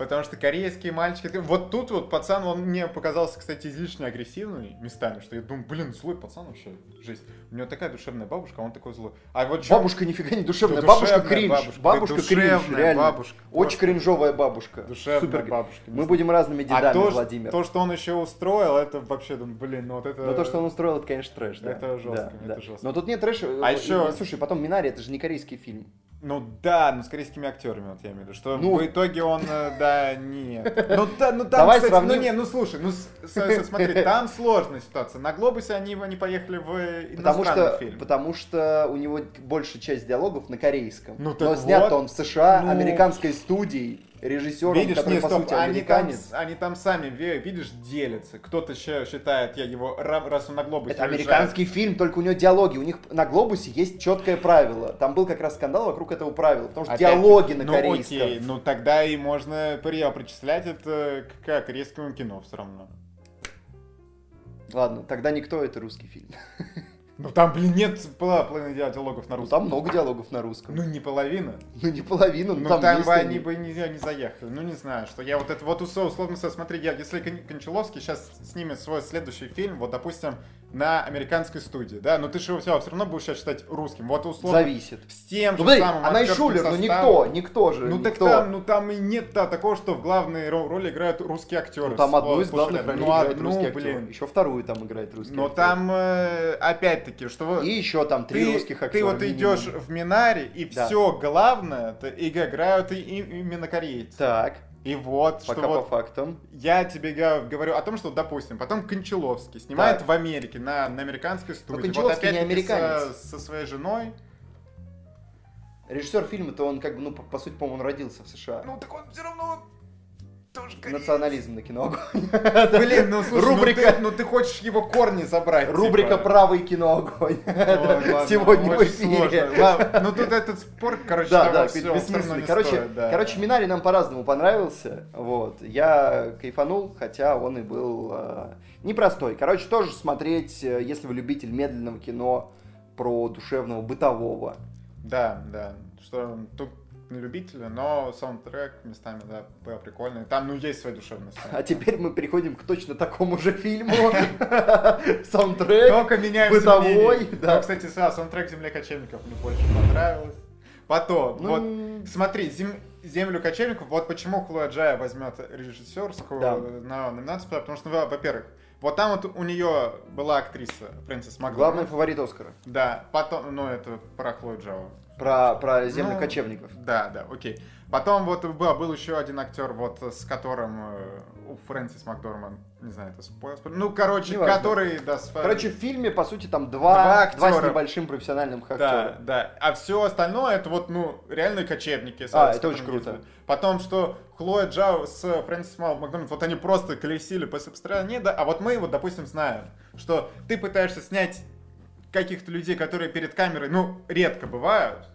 Потому что корейские мальчики... Вот тут вот пацан, он мне показался, кстати, излишне агрессивный местами, что я думаю, блин, злой пацан вообще, жесть. У него такая душевная бабушка, а он такой злой. А вот чё- Бабушка нифига не душевная, бабушка кринж, бабушка, бабушка, кринж, реально. бабушка. Очень кринжовая бабушка. Душевная Супер. бабушка. Мы будем разными дедами, а то, Владимир. то, что он еще устроил, это вообще, думаю, блин, ну вот это... Но то, что он устроил, это, конечно, трэш, да. Это жестко, Да, это да. жестко. Но тут нет трэша. А еще- и, Слушай, потом Минари, это же не корейский фильм. Ну да, ну с корейскими актерами, вот я имею в виду, что Ну. в итоге он, э, да, нет. Ну да, ну там, Давай кстати, сравним. ну не, ну слушай, ну с- с- смотри, там сложная ситуация. На Глобусе они, они поехали в э, Потому что, фильм. потому что у него большая часть диалогов на корейском. Ну, Но так снят вот. он в США, Ну. американской студией, режиссером, Видишь, который, не, по стоп, сути, они там, они там сами, ви- видишь, делятся. Кто-то считает, я его, ра- раз он на Глобусе Это уезжает, американский фильм, только у него диалоги. У них на Глобусе есть четкое правило. Там был как раз скандал вокруг этого правила, потому что Опять-таки, диалоги на ну, корейском. окей, ну тогда и можно при- причислять это к корейскому кино все равно. Ладно, тогда никто это русский фильм. Ну там, блин, нет половины ди- диалогов на Ну, русском. там много диалогов на русском. Ну, не половина. Ну, не половину, но Ну, там, там, есть бы они. бы не, не заехали. Ну, не знаю, что я вот это вот условно смотри, я, если Кон- Кончаловский сейчас снимет свой следующий фильм, вот, допустим, на американской студии, да, но ты же его все, равно будешь сейчас считать русским. Вот условно Зависит. с тем Ну, же подожди, самым она и Шулер, ну составом. никто, никто же, Ну так никто. там, ну там и нет да, такого, что в главной ро- роли играют русские актеры. Ну, там одну из главных ролей ну, играет одну, русский актер. блин. Еще вторую там играет русский Но актер. там, э, опять-таки, что И еще там три ты, русских актера. ты вот минимум. идешь в Минаре, и Да. все главное, то и играют и, и- именно корейцы. Так, И вот, что пока по вот фактам. я тебе говорю о том, что, допустим, потом Кончаловский снимает Так. в Америке, на, на американской студии. Кончаловский не опять-таки американец. Со, со своей женой. Режиссер фильма-то он как бы, ну, по, по сути, по-моему, он родился в США. Ну, так он все равно тоже Национализм на кино. Блин, ну слушай, Рубрика- ну, ты, ну ты хочешь его корни забрать. Рубрика типа. «Правый кино огонь». Сегодня в эфире. Ну тут этот спор, короче, Да, да, всего бессмысленный. Короче, стоит, да. короче, Минари нам по-разному понравился. Вот. Я кайфанул, хотя он и был э, непростой. Короче, тоже смотреть, э, если вы любитель медленного кино про душевного, бытового. Да, да. Что тут не любители, но саундтрек местами, да, был прикольный. Там, ну, есть своя душевность. А теперь мы переходим к точно такому же фильму. Саундтрек. Только меняем бытовой, да. Ну, кстати, да, саундтрек «Земля кочевников» мне больше понравилось. Потом, Ну, вот, смотри, зем... землю кочевников, вот почему Хлоя Джая возьмет режиссерскую Да. на номинацию, потому что, ну, во-первых, вот там вот у нее была актриса Фрэнсис Главный Макдорманд. фаворит Оскара. Да, потом, ну, это про Хлою Джао. Про, про землю Ну, кочевников. Да, да, окей. Потом вот был, был еще один актер, вот с которым э, у Фрэнсис Макдорман, не знаю, это спойлер. Ну, короче, Неважно. который, да, с- Короче, в фильме, по сути, там Два два, два, с актера. небольшим профессиональным Да, актером. да. А все остальное это вот, ну, реальные кочевники. с- А, это очень круто. Потом, что Хлоя Джао с Фрэнсис Макдональд, вот они просто колесили по стране, да, а вот мы вот, допустим, знаем, что ты пытаешься снять каких-то людей, которые перед камерой, ну, редко бывают,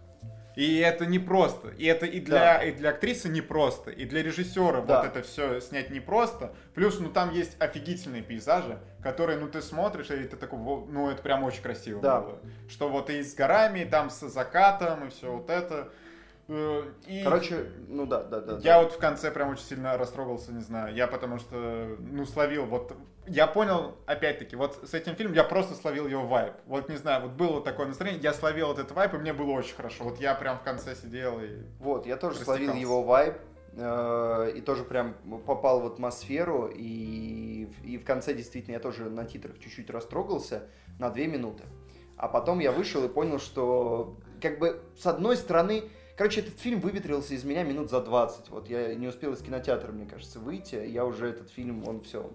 и это непросто. И это и для, Да. и для актрисы непросто, и для режиссера Да. вот это все снять непросто. Плюс, ну, там есть офигительные пейзажи, которые, ну, ты смотришь, и ты такой, «Во, ну, это прям очень красиво Да. было. Что вот и с горами, и там с закатом, и все вот это. Э, И Короче, ну да, да, да. я да. вот в конце прям очень сильно растрогался, не знаю. Я потому что, ну, словил вот... Я понял, опять-таки, вот с этим фильмом я просто словил его вайп. Вот, не знаю, вот было такое настроение, я словил вот этот вайп, и мне было очень хорошо. Вот я прям в конце сидел и... Вот, я тоже словил его вайб. э, И тоже прям попал в атмосферу, и, и в конце действительно я тоже на титрах чуть-чуть растрогался на две минуты. А потом я вышел и понял, что как бы с одной стороны, короче, этот фильм выветрился из меня минут за 20. Вот я не успел из кинотеатра, мне кажется, выйти, я уже этот фильм, он все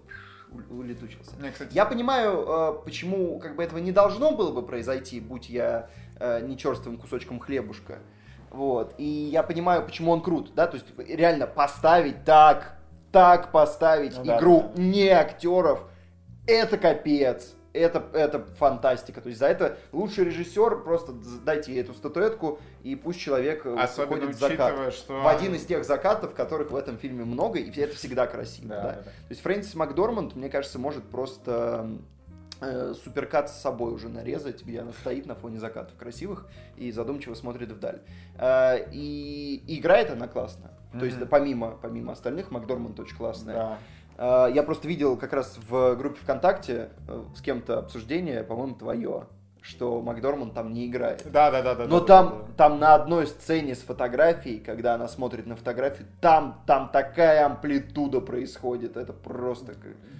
улетучился. Мне, кстати, Я понимаю, э, почему как бы этого не должно было бы произойти, будь я э, не черствым кусочком хлебушка. Вот. И я понимаю, почему он крут, да, то есть реально поставить так, так поставить Ну да, игру да. не актеров, это капец. Это, это фантастика. То есть за это лучший режиссер, просто дайте ей эту статуэтку, и пусть человек э, особенно уходит в закат. что... В один из тех закатов, которых в этом фильме много, и это всегда красиво. Да, да. да. То есть Фрэнсис Макдорманд, мне кажется, может просто э, суперкат с собой уже нарезать, где она стоит на фоне закатов красивых и задумчиво смотрит вдаль. Э, и, и играет она классно. То есть помимо, помимо остальных, Макдорманд очень классная. Да. Э, я просто видел как раз в группе ВКонтакте э, с кем-то обсуждение, по-моему, твое, что Макдорманд там не играет. Да, да, да, да. Но да, там, да, да. там на одной сцене с фотографией, когда она смотрит на фотографию, там, там такая амплитуда происходит, это просто...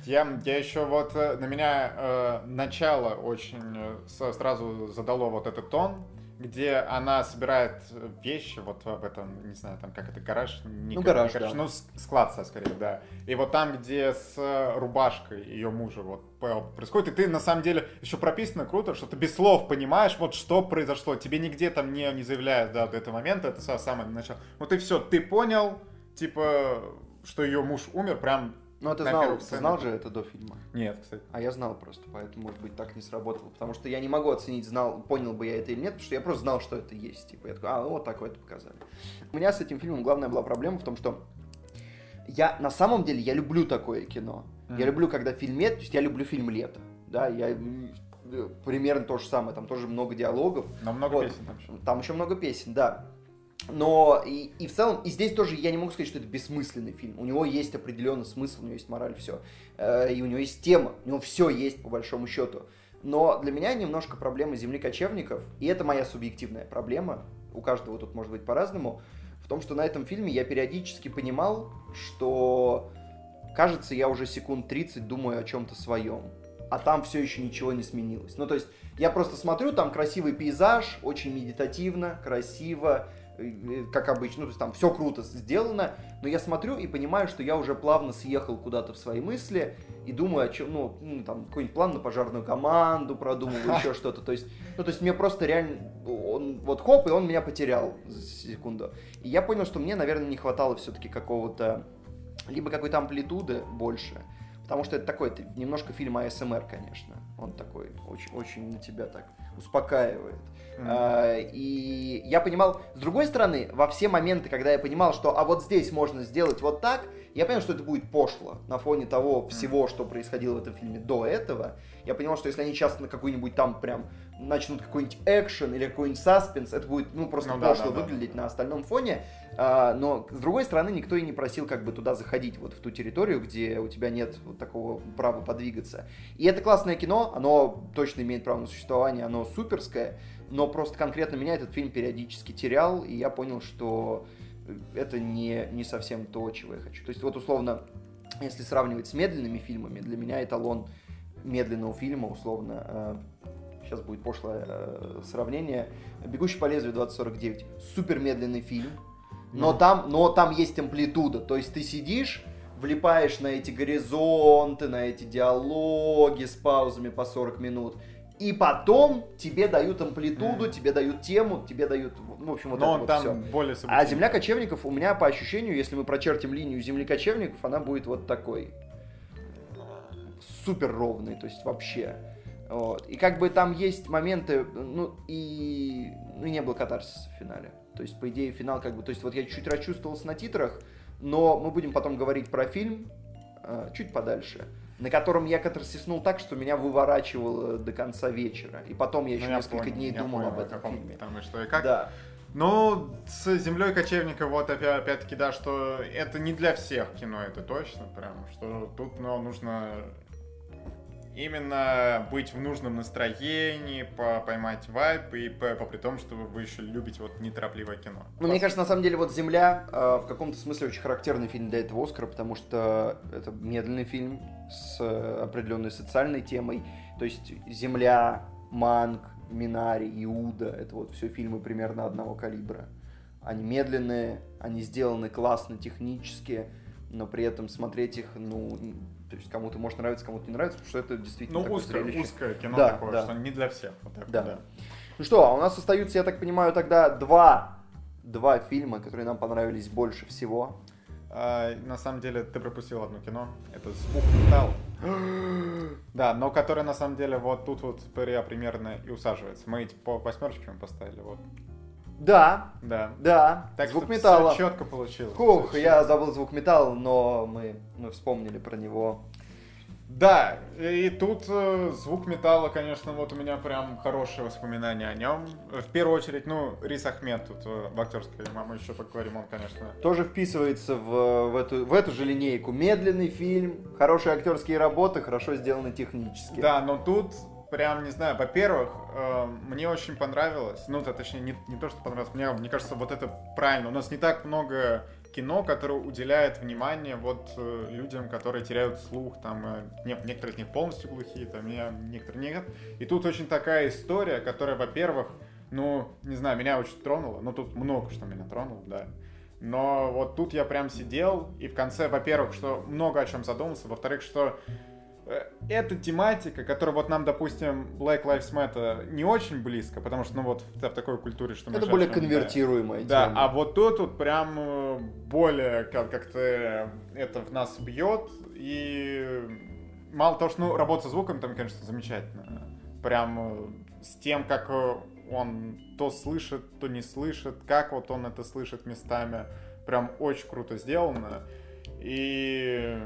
Я, я еще вот э, на меня э, начало очень сразу задало вот этот тон, где она собирает вещи вот в этом, не знаю, там как это, гараж? Не Ну, га- гараж, не да. Ну, склад, скорее, да. И вот там, где с э, рубашкой ее мужа вот происходит, и ты на самом деле еще прописано круто, что ты без слов понимаешь, вот что произошло. Тебе нигде там не, не заявляют, да, до этого момента, это с самого начала. Вот и все, ты понял, типа, что ее муж умер прям Ну, а ты На знал, ты знал же это до фильма? нет, кстати. А я знал просто, поэтому, может быть, так не сработало. Потому что я не могу оценить, знал, понял бы я это или нет, потому что я просто знал, что это есть. Типа, я такой, а, вот так вот это показали. У меня с этим фильмом главная была проблема в том, что я на самом деле я люблю такое кино. Я Мгм. люблю, когда фильмет, то есть я люблю фильм лето. Да, я э, примерно то же самое, там тоже много диалогов. Но много Вот. песен там еще. Там еще много песен, да. Но и, и в целом, и здесь тоже я не могу сказать, что это бессмысленный фильм. У него есть определенный смысл, у него есть мораль, все. И у него есть тема, у него все есть по большому счету. Но для меня немножко проблема земли кочевников, и это моя субъективная проблема, у каждого тут может быть по-разному, в том, что на этом фильме я периодически понимал, что кажется, я уже секунд 30 думаю о чем-то своем, а там все еще ничего не сменилось. Ну, то есть, я просто смотрю, там красивый пейзаж, очень медитативно, красиво, э, э, как обычно, ну, то есть там все круто сделано, но я смотрю и понимаю, что я уже плавно съехал куда-то в свои мысли и думаю о чем, ну, ну, там, какой-нибудь план на пожарную команду продумываю, еще что-то, то есть, ну, то есть мне просто реально, он, вот хоп, и он меня потерял за секунду. И я понял, что мне, наверное, не хватало все-таки какого-то, либо какой-то амплитуды больше, потому что это такой, это немножко фильм АСМР, конечно, он такой, очень, очень на тебя так успокаивает. А, И я понимал, с другой стороны, во все моменты, когда я понимал, что а вот здесь можно сделать вот так, я понял, что это будет пошло на фоне того всего, что происходило в этом фильме до этого. Я понимал, что если они сейчас на какой-нибудь там прям начнут какой-нибудь экшен или какой-нибудь саспенс, это будет ну просто Ну да, пошло да, да. выглядеть на остальном фоне. А, но с другой стороны, никто и не просил как бы туда заходить, вот в ту территорию, где у тебя нет вот такого права подвигаться. И это классное кино, оно точно имеет право на существование, оно суперское, но просто конкретно меня этот фильм периодически терял, и я понял, что это не, не совсем то, чего я хочу. То есть вот условно, если сравнивать с медленными фильмами, для меня эталон медленного фильма, условно, э, сейчас будет пошлое э, сравнение, «Бегущий по лезвию 2049». Супер медленный фильм, но, Ну. там, но там есть амплитуда. То есть ты сидишь, влипаешь на эти горизонты, на эти диалоги с паузами по 40 минут, и потом тебе дают амплитуду, Мгм. тебе дают тему, тебе дают, в общем, вот Но это вот там всё. более А земля кочевников у меня по ощущению, если мы прочертим линию земли кочевников, она будет вот такой супер ровный, то есть вообще. Вот. И как бы там есть моменты, ну и ну, не было катарсиса в финале. То есть, по идее, финал как бы... То есть, вот я чуть расчувствовался на титрах, но мы будем потом говорить про фильм э, чуть подальше, на котором я катарсиснул так, что меня выворачивало до конца вечера. И потом я Ну, еще я несколько понял, дней думал понял, об этом каком фильме. Там и что и как. Да. Ну, с землей кочевника, вот опя- опять-таки, да, что это не для всех кино, это точно, прям, что тут ну, нужно именно быть в нужном настроении, по- поймать вайп, и по, по при том, что вы еще любите вот неторопливое кино. Ну, мне кажется, на самом деле, вот «Земля» э, в каком-то смысле очень характерный фильм для этого Оскара, потому что это медленный фильм с определенной социальной темой. То есть «Земля», «Манг», «Минари», «Иуда» — это вот все фильмы примерно одного калибра. Они медленные, они сделаны классно технически, но при этом смотреть их, ну, то есть кому-то может нравиться, кому-то не нравится, потому что это действительно Ну, узкое, зрелище. узкое кино Да, такое, да. что не для всех. Вот так, Да. да. Ну что, а у нас остаются, я так понимаю, тогда два, два фильма, которые нам понравились больше всего. А, на самом деле, ты пропустил одно кино. Это «Звук металла». Да, но которое на самом деле вот тут вот Пария примерно и усаживается. Мы эти по восьмерочке мы поставили, вот. Да, Да. да, Так звук металла. Четко получилось. Хух, я забыл звук металла, но мы, мы вспомнили про него. Да, и тут э, звук металла, конечно, вот у меня прям хорошие воспоминания о нем. В первую очередь, ну, Рис Ахмед тут э, в актерской, маму еще поговорим, он, конечно, Тоже вписывается в, в, эту, в эту же линейку. Медленный фильм, хорошие актерские работы, хорошо сделаны технически. Да, но тут прям, не знаю, во-первых, э, мне очень понравилось, ну, то, точнее, не, не то, что понравилось, мне, мне кажется, вот это правильно. У нас не так много кино, которое уделяет внимание вот э, людям, которые теряют слух, там, э, не- некоторые из них полностью глухие, там, я, некоторые нет. И тут очень такая история, которая, во-первых, ну, не знаю, меня очень тронула, ну, тут много что меня тронуло, да. Но вот тут я прям сидел, и в конце, во-первых, что много о чем задумался, во-вторых, что эта тематика, которая вот нам, допустим, Black Lives Matter не очень близко, потому что, ну вот, в, в такой культуре, что мы Это более да. конвертируемая Да, тема. а вот тут вот прям э, более как- как-то это в нас бьет, и мало того, что ну, работа со звуком там, конечно, замечательно. Прям э, с тем, как э, он то слышит, то не слышит, как вот он это слышит местами, прям очень круто сделано. И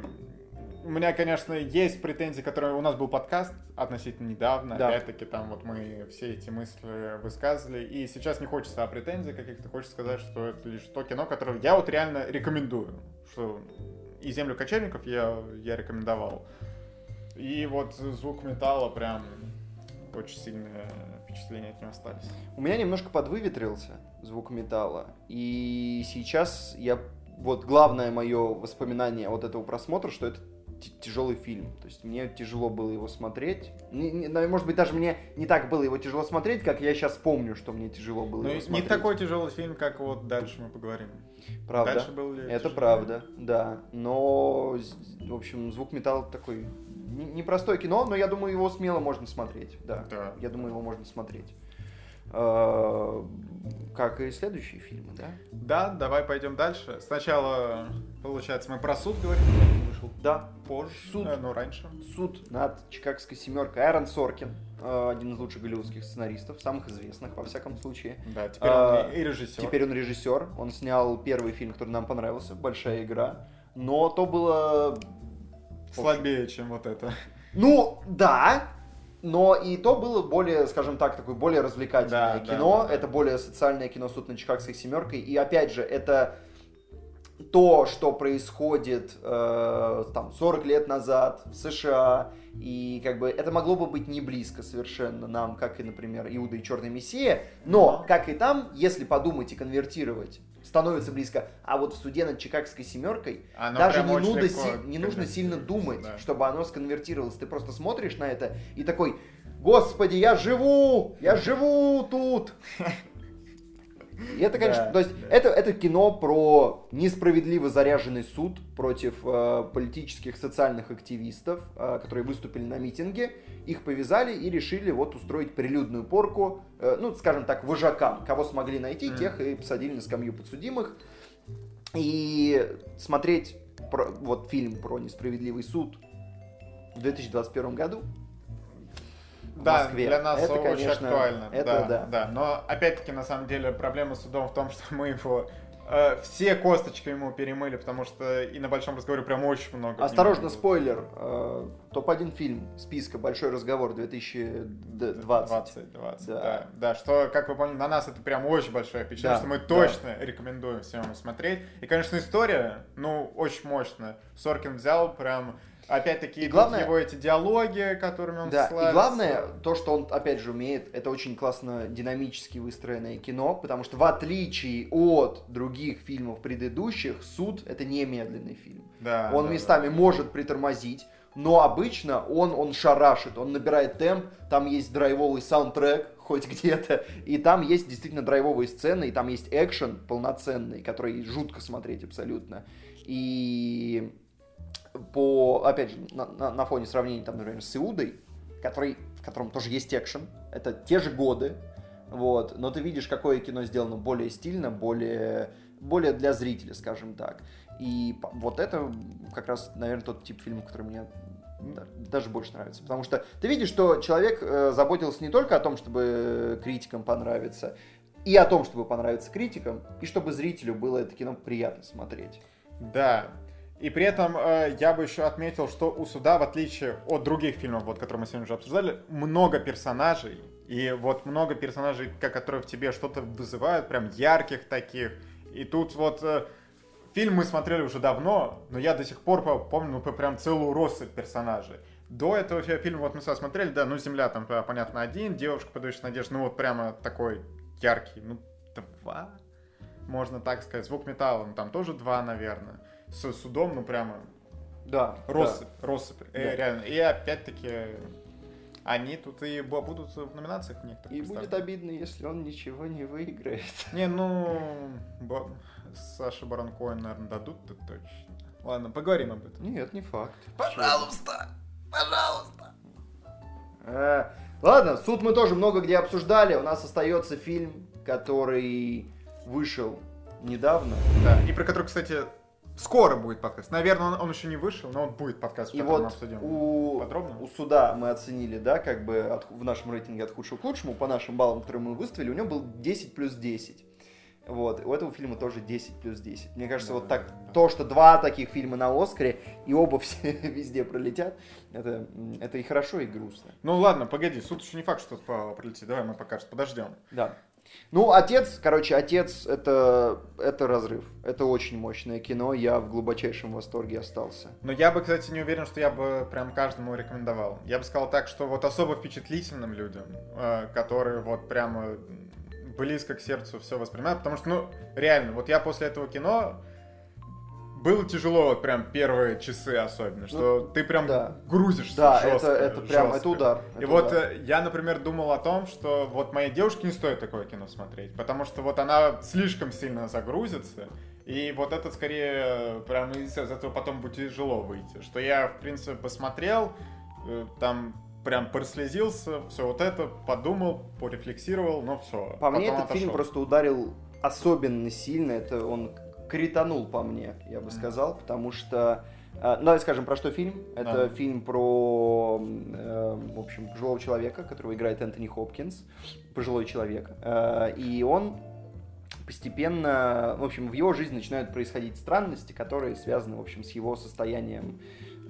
у меня, конечно, есть претензии, которые у нас был подкаст относительно недавно. Да. Опять-таки, там вот мы все эти мысли высказывали. И сейчас не хочется о претензий каких-то, хочется сказать, что это лишь то кино, которое я вот реально рекомендую. Что и землю кочевников я, я рекомендовал. И вот звук металла прям очень сильное впечатление от него остались. У меня немножко подвыветрился звук металла. И сейчас я... Вот главное мое воспоминание от этого просмотра, что это тяжелый фильм. То есть мне тяжело было его смотреть. Не- не- наверное, может быть, даже мне не так было его тяжело смотреть, как я сейчас помню, что мне тяжело было Ну, его не смотреть. такой тяжелый фильм, как вот дальше мы поговорим. Правда. Дальше был ли Это тяжелее? правда, да. Но, в общем, звук металла такой не- непростое кино, но я думаю, его смело можно смотреть. Да. Да. Я думаю, его можно смотреть. Э, Как и следующие фильмы, да? Да, давай пойдем дальше. Сначала, получается, мы про суд говорим, вышел Да. позже, Суд. э, ну, раньше. Суд над Чикагской семеркой. Айрон Соркин, э, один из лучших голливудских сценаристов, самых известных, во всяком случае. Да, теперь А, он и режиссер. Теперь он режиссер. Он снял первый фильм, который нам понравился, «Большая игра». Но то было Слабее, чем вот это. Ну, да, но и то было более, скажем так, такое более развлекательное Да, кино. да, да. Это более социальное кино «Суд над Чикагской семеркой». И опять же, это то, что происходит э, там 40 лет назад в США, и как бы это могло бы быть не близко совершенно нам, как и, например, Иуда и Черный Мессия, но, как и там, если подумать и конвертировать становится близко. А вот в суде над Чикагской семеркой Оно даже не, нужно, легко си- не нужно сильно думать, да. чтобы оно сконвертировалось. Ты просто смотришь на это и такой, господи, я живу, я живу тут. И это, конечно, Да, то есть да. это, это кино про несправедливо заряженный суд против э, политических социальных активистов, э, которые выступили на митинге. Их повязали и решили вот устроить прилюдную порку, э, ну, скажем так, вожакам. Кого смогли найти, Мгм. тех и посадили на скамью подсудимых. И смотреть про- вот фильм про несправедливый суд в 2021 году Да, Москве. для нас это, очень конечно, актуально. Это да, да. Но опять-таки, на самом деле, проблема с судом в том, что мы его э, все косточки ему перемыли, потому что и на большом разговоре прям очень много. Осторожно, спойлер. Э, Топ-1 фильм списка «Большой разговор» 2020. 20, 20, Да. да. да. что, как вы поняли, на нас это прям очень большое впечатление, Да, что мы да. точно рекомендуем всем смотреть. И, конечно, история, ну, очень мощная. Соркин взял прям, опять-таки, И главное- его эти диалоги, которыми он Да, славится. и главное, то, что он, опять же, умеет, это очень классно динамически выстроенное кино, потому что в отличие от других фильмов предыдущих, «Суд» — это не медленный фильм. Да, он да, местами да. может притормозить, но обычно он, он шарашит, он набирает темп, там есть драйвовый саундтрек хоть где-то, и там есть действительно драйвовые сцены, и там есть экшен полноценный, который жутко смотреть абсолютно. И по, опять же, на, на- на фоне сравнения, там, например, с Иудой, который, в котором тоже есть экшен, это те же годы, вот, но ты видишь, какое кино сделано более стильно, более, более для зрителя, скажем так. И вот это как раз, наверное, тот тип фильма, который мне да- даже больше нравится. Потому что ты видишь, что человек э, заботился не только о том, чтобы критикам понравиться, и о том, чтобы понравиться критикам, и чтобы зрителю было это кино приятно смотреть. Да. И при этом э, я бы еще отметил, что у суда, в отличие от других фильмов, вот, которые мы сегодня уже обсуждали, много персонажей. И вот много персонажей, которые в тебе что-то вызывают, прям ярких таких. И тут вот э, фильм мы смотрели уже давно, но я до сих пор по- помню ну, прям целую россыпь персонажей. До этого фи- фильма вот мы с смотрели, да, ну «Земля» там, понятно, один, «Девушка, подающая надежду», ну вот прямо такой яркий, ну два, можно так сказать. «Звук металла», ну там тоже два, наверное. С судом, ну прямо Да. россыпь, россыпь, э, Да. реально. И опять-таки они тут и бу- будут в номинациях некоторых. И будет обидно, если он ничего не выиграет. Не, ну, Ба- Саше Барон Коэн, наверное, дадут то точно. Ладно, поговорим об этом. Нет, не факт. Пожалуйста, пожалуйста. Э, Ладно, суд мы тоже много где обсуждали. У нас остается фильм, который вышел недавно. Да, и про который, кстати, скоро будет подкаст. Наверное, он, он еще не вышел, но он будет подкаст, И котором мы вот обсудим. у, подробно. у суда мы оценили, да, как бы от- в нашем рейтинге от худшего к лучшему, по нашим баллам, которые мы выставили, у него был 10 плюс 10. Вот, у этого фильма тоже 10 плюс 10. Мне кажется, Да, вот так, да, то, что два таких фильма на Оскаре, и оба все везде пролетят, это, это и хорошо, и грустно. Ну ладно, погоди, суд еще не факт, что прилетит. Давай мы пока что подождем. Да. Ну, отец, короче, отец это, это разрыв. Это очень мощное кино. Я в глубочайшем восторге остался. Но я бы, кстати, не уверен, что я бы прям каждому рекомендовал. Я бы сказал так, что вот особо впечатлительным людям, э, которые вот прямо близко к сердцу все воспринимают, потому что, ну, реально, вот я после этого кино было тяжело вот прям первые часы особенно, что ты прям Ну, да. грузишься Да, жестко, это, это прям, жестко. это удар. И это вот удар. э, я, например, думал о том, что вот моей девушке не стоит такое кино смотреть, потому что вот она слишком сильно загрузится, и вот это скорее э, прям из этого потом будет тяжело выйти. Что я, в принципе, посмотрел, э, там прям прослезился, все вот это, подумал, порефлексировал, но все. По мне этот фильм просто ударил особенно сильно. Это он кританул по мне, я бы сказал, потому что... Ну, давай скажем, про что фильм. Это Да. фильм про, э, в общем, пожилого человека, которого играет Энтони Хопкинс. Пожилой человек. Э, И он постепенно, в общем, в его жизни начинают происходить странности, которые связаны, в общем, с его состоянием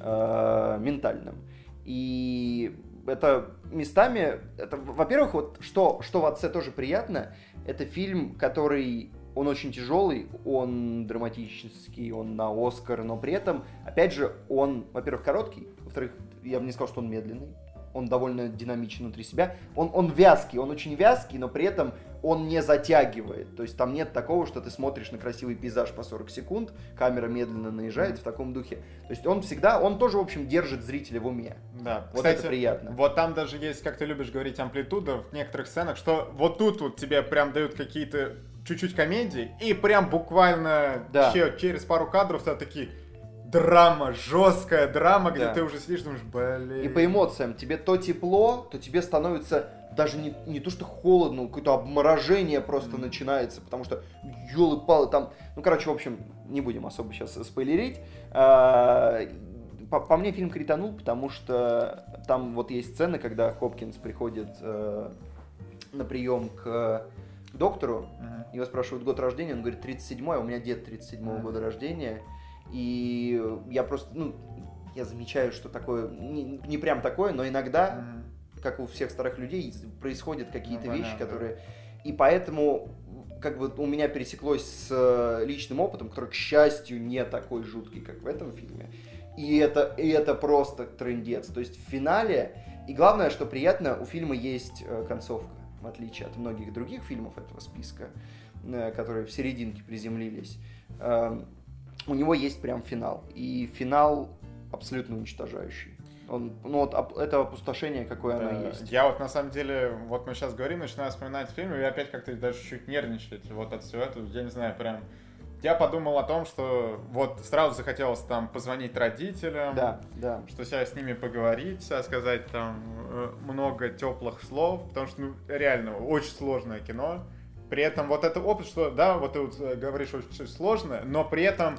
э, ментальным. И это местами, это, во-первых, вот что, что в отце тоже приятно, это фильм, который, он очень тяжелый, он драматический, он на Оскар, но при этом, опять же, он, во-первых, короткий, во-вторых, я бы не сказал, что он медленный, он довольно динамичен внутри себя, он, он вязкий, он очень вязкий, но при этом он не затягивает. То есть там нет такого, что ты смотришь на красивый пейзаж по 40 секунд, камера медленно наезжает в таком духе. То есть он всегда, он тоже, в общем, держит зрителя в уме. Да, Вот Кстати, это приятно. Вот там даже есть, как ты любишь говорить, амплитуда в некоторых сценах, что вот тут вот тебе прям дают какие-то чуть-чуть комедии, и прям буквально Да. че- через пару кадров то такие драма, жесткая драма, где Да. ты уже сидишь, думаешь, блин. И по эмоциям. Тебе то тепло, то тебе становится даже не, не то, что холодно, какое-то обморожение просто начинается, потому что елы-палы там... Ну, короче, в общем, не будем особо сейчас спойлерить. А, По, по мне фильм кританул, потому что там вот есть сцены, когда Хопкинс приходит э, на прием к доктору, Мгм. его спрашивают год рождения, он говорит 37-й, а у меня дед 37-го Мгм. года рождения. И я просто, ну, я замечаю, что такое, не, не прям такое, но иногда, Мгм. как у всех старых людей, происходят какие-то Ну, вещи, понятно. которые... И поэтому, как бы у меня пересеклось с э, личным опытом, который, к счастью, не такой жуткий, как в этом фильме. И это, и это просто трендец. То есть в финале... И главное, что приятно, у фильма есть э, концовка, в отличие от многих других фильмов этого списка, э, которые в серединке приземлились. Эм, У него есть прям финал. И финал абсолютно уничтожающий. Он, ну вот оп- это опустошение, какое оно Да, есть. Я вот на самом деле, вот мы сейчас говорим, начинаю вспоминать фильм, и опять как-то даже чуть нервничать вот от всего этого, я не знаю, прям... Я подумал о том, что вот сразу захотелось там позвонить родителям, Да, да. что сейчас с ними поговорить, а сказать там э, много теплых слов, потому что, ну, реально, очень сложное кино. При этом вот это опыт, что, да, вот ты вот э, говоришь очень сложное, но при этом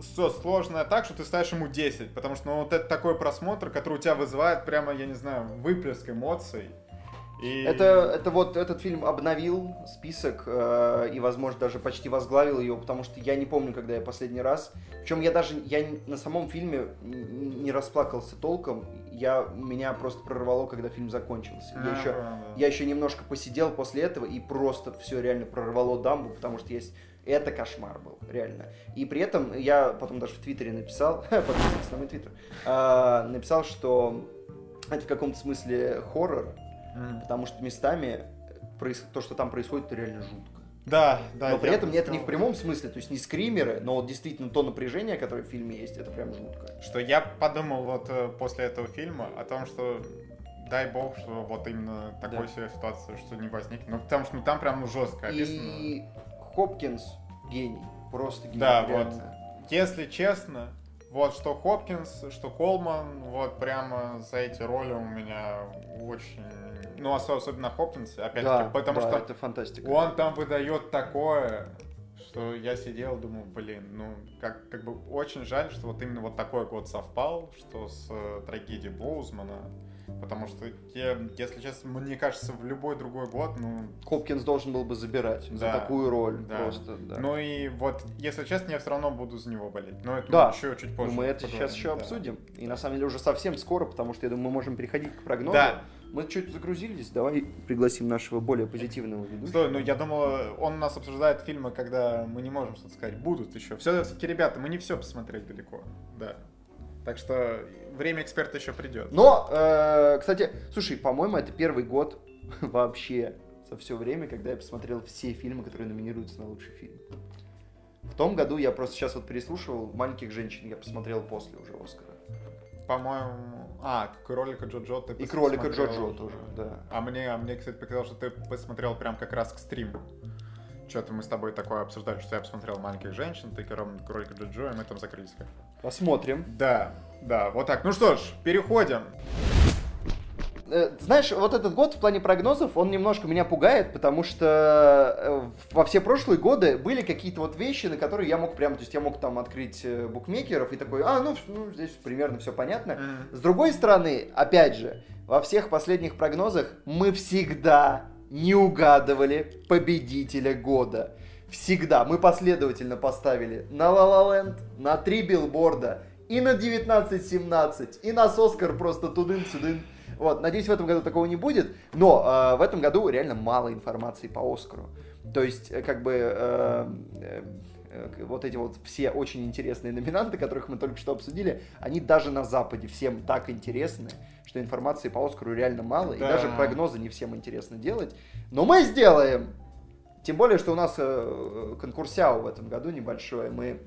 все сложное так, что ты ставишь ему 10, потому что, ну, вот это такой просмотр, который у тебя вызывает прямо, я не знаю, выплеск эмоций. И... Это, это вот этот фильм обновил список э, и, возможно, даже почти возглавил его, потому что я не помню, когда я последний раз. Причем я даже я на самом фильме не расплакался толком. Я меня просто прорвало, когда фильм закончился. Я еще я еще немножко посидел после этого и просто все реально прорвало дамбу, потому что есть это кошмар был, реально. И при этом я потом даже в Твиттере написал, подписывайтесь на мой Твиттер, а, написал, что это в каком-то смысле хоррор, Мгм. потому что местами проис- то, что там происходит, это реально жутко. Да, да. но при этом бы это не сказал, в прямом смысле, то есть не скримеры, но вот действительно то напряжение, которое в фильме есть, это прям жутко. Что я подумал вот э, после этого фильма о том, что дай бог, что вот именно такой Да. себе ситуации, что не возникнет. Ну, потому что ну, там прям жестко описано. И Хопкинс гений, просто гений. Да, реально. Если честно, вот что Хопкинс, что Колман, вот прямо за эти роли у меня очень... Ну, ос- особенно Хопкинс, опять-таки, Да, потому да, что это фантастика. он там выдает такое, что я сидел, думал, блин, ну, как, как бы очень жаль, что вот именно вот такой год совпал, что с э, трагедией Боузмана, потому что, я, если честно, мне кажется, в любой другой год, ну, Хопкинс должен был бы забирать за Да, такую роль да. просто. Да. ну и вот, если честно, я все равно буду за него болеть, но это Да. еще чуть Ну, позже. мы это поговорим, сейчас еще да. обсудим. И на самом деле уже совсем скоро, потому что я думаю, мы можем переходить к прогнозу. Да. Мы чуть загрузились, давай пригласим нашего более позитивного ведущего. Стой, ну я думал, он у нас обсуждает фильмы, когда мы не можем что-то сказать. Будут еще. Все-таки, ребята, мы не все посмотрели далеко. Да. Так что время эксперта еще придет. Но, э, кстати, слушай, по-моему, это первый год вообще за все время, когда я посмотрел все фильмы, которые номинируются на лучший фильм. В том году я просто сейчас вот переслушивал «Маленьких женщин», я посмотрел после уже «Оскара». По-моему... А, кролика Джоджо ты И «Кролика. Джоджо» тоже, да. А мне, а мне, кстати, показалось, что ты посмотрел прям как раз к стриму. Что-то мы с тобой такое обсуждали, что я посмотрел «Маленьких женщин», ты кролика Джоджо, и мы там закрылись. как. Посмотрим. Да, да, вот так. Ну что ж, переходим. Э, Знаешь, вот этот год в плане прогнозов, он немножко меня пугает, потому что э, во все прошлые годы были какие-то вот вещи, на которые я мог прям, то есть я мог там открыть э, букмекеров и такой, а, ну, ну, здесь примерно все понятно. С другой стороны, опять же, во всех последних прогнозах мы всегда не угадывали победителя года. Всегда. Мы последовательно поставили на La La Land, на три билборда, и на 1917, и на Оскар просто тудын-сюдын. Вот, надеюсь, в этом году такого не будет, но э, в этом году реально мало информации по Оскару. То есть, э, как бы, э, э, э, вот эти вот все очень интересные номинанты, которых мы только что обсудили, они даже на Западе всем так интересны, что информации по Оскару реально мало, и Да. даже прогнозы не всем интересно делать. Но мы сделаем! Тем более, что у нас э, конкурсиал в этом году небольшое. Мы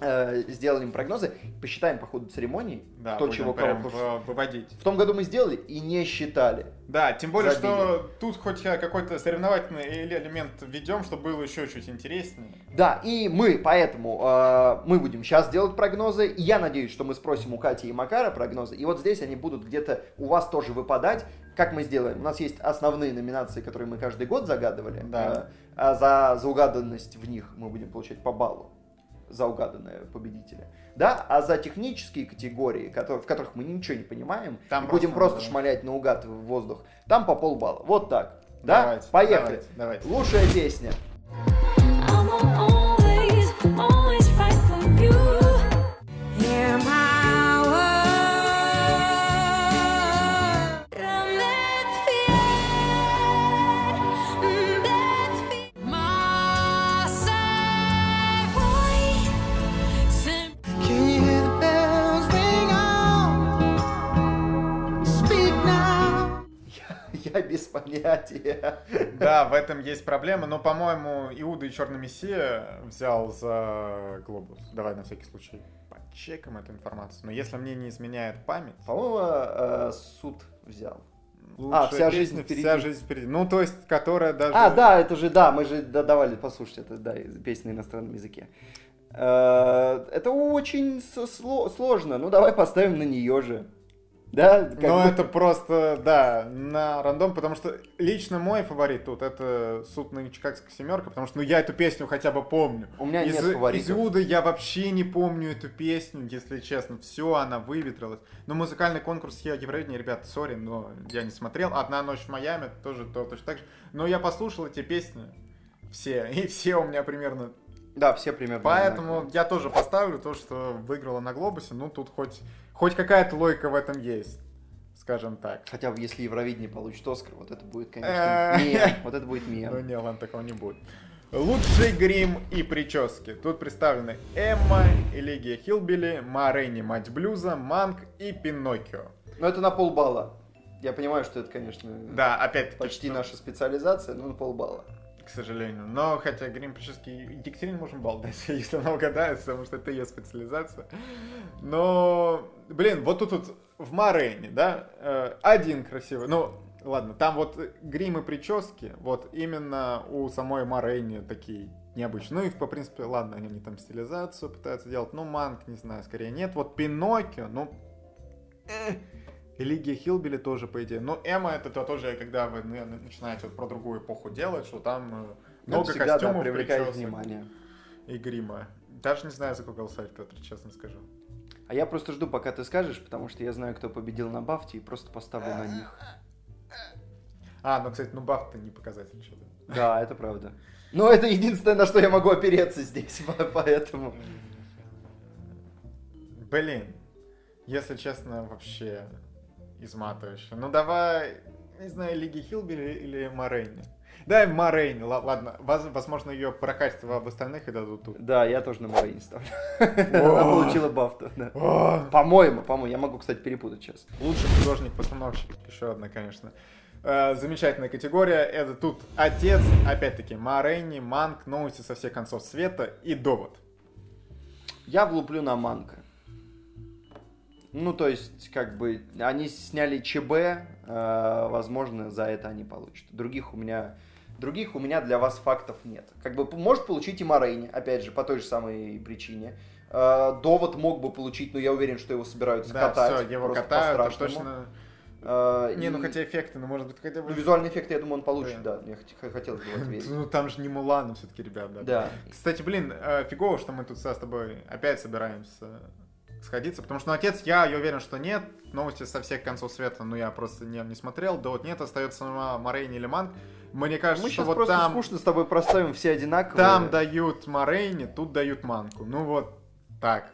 э, сделаем прогнозы, посчитаем по ходу церемонии, Да, кто чего кого. в- выводить. В том году мы сделали и не считали. Да, тем более, Забили. что тут хоть какой-то соревновательный эле- элемент введем, чтобы было еще чуть интереснее. Да, и мы поэтому э, мы будем сейчас делать прогнозы. И я надеюсь, что мы спросим у Кати и Макара прогнозы. И вот здесь они будут где-то у вас тоже выпадать. Как мы сделаем? У нас есть основные номинации, которые мы каждый год загадывали. Да. Э, а за, за угаданность в них мы будем получать по баллу за угаданное победителя. Да, а за технические категории, которые, в которых мы ничего не понимаем, Там и будем просто, просто да. шмалять наугад в воздух, там по полбалла. Вот так. Да? Давайте, Поехали. Давайте, давайте. Лучшая песня. I will always, always Я без понятия. Да, в этом есть проблема, но, по-моему, Иуда и Черный Мессия взял за Глобус. Давай на всякий случай почекаем эту информацию. Но если мне не изменяет память, По-моему, э, суд взял. лучшая «Вся жизнь впереди». Вся жизнь впереди. Ну, то есть, которая даже... А, да, это же, да, мы же да- давали послушать это, да, песня на иностранном языке. Э, Это очень сложно. Ну, давай поставим на нее же. Да? Ну, бы- это просто, да, на рандом, потому что лично мой фаворит тут это суд на Чикагской семерка, потому что, ну, я эту песню хотя бы помню. У меня из, нет фаворитов. Из Иуды я вообще не помню эту песню, если честно. Все, она выветрилась. Но музыкальный конкурс я Евровидение, ребят, сори, но я не смотрел. Одна ночь в Майами тоже то, точно так же. Но я послушал эти песни все, и все у меня примерно Да, все примерно. Поэтому одинаковые. я тоже поставлю то, что выиграла на Глобусе. Ну, тут хоть, хоть какая-то логика в этом есть, скажем так. Хотя бы если Евровидение получит Оскар, вот это будет, конечно, мем. Вот это будет Ну, мем. не, ладно, такого не будет. Лучший грим и прически. Тут представлены Эмма, Элигия Хилбили, Ма Рейни, Мать Блюза, Манк и Пиноккио. Но это на полбалла. Я понимаю, что это, конечно, Да, опять-таки. почти что- наша специализация, но на полбалла. К сожалению. Но хотя грим прически Екатерине можем бал дать, если она угадает, потому что это ее специализация. Но, блин, вот тут вот в Морейне, да, э, один красивый, ну, ладно, там вот грим и прически, вот именно у самой Морейни такие необычные. Ну и, по принципе, ладно, они там стилизацию пытаются делать, ну, Манк, не знаю, скорее нет. Вот Пиноккио, ну, э, Элигия Хилбили тоже, по идее. Ну, Эмма это то тоже, когда вы наверное, начинаете вот про другую эпоху делать, что там э, Ну, много всегда, да, костюмов, привлекает причесок внимание. и грима. Даже не знаю, за кого голосовать, Петр, честно скажу. А я просто жду, пока ты скажешь, потому что я знаю, кто победил на Бафте, и просто поставлю на них. А, ну, кстати, ну баф-то не показатель что-то. Да, это правда. Но это единственное, на что я могу опереться здесь, по- поэтому... Блин, если честно, вообще изматывающе. Ну, давай, не знаю, Лиги Хилбили или Морейни. Дай Морейни, ла- ладно, воз- возможно, ее прокатят в остальных и дадут тут. Да, я тоже на Морейне ставлю. Она получила Бафту, да. По-моему, по-моему, я могу, кстати, перепутать сейчас. Лучший художник-постановщик, еще одна, конечно. Э, замечательная категория. Это тут отец, опять-таки, Морейни, Манк, новости со всех концов света и довод. Я влуплю на Манка. Ну, то есть, как бы, они сняли ЧБ, э, возможно, за это они получат. Других у меня, других у меня для вас фактов нет. Как бы, может получить и Морейни, опять же, по той же самой причине. Э, довод мог бы получить, но я уверен, что его собираются Да, катать. все, его катают, это точно... Э, Не, ну и- хотя эффекты, ну может быть хотя бы... ну, визуальный эффект, я думаю, он получит, да. Я хот- хотел бы верить. Ну там же не Мулан, все-таки, ребят, да. Да. Кстати, блин, э, фигово, что мы тут с тобой опять собираемся сходиться, потому что, ну, отец, я, я уверен, что нет, новости со всех концов света, ну, я просто не, не смотрел, да вот нет, остается сама Морейни или Манк. Мне кажется, Мы что вот просто там, скучно с тобой проставим все одинаковые. там дают Морейни, тут дают Манку. Ну, вот так.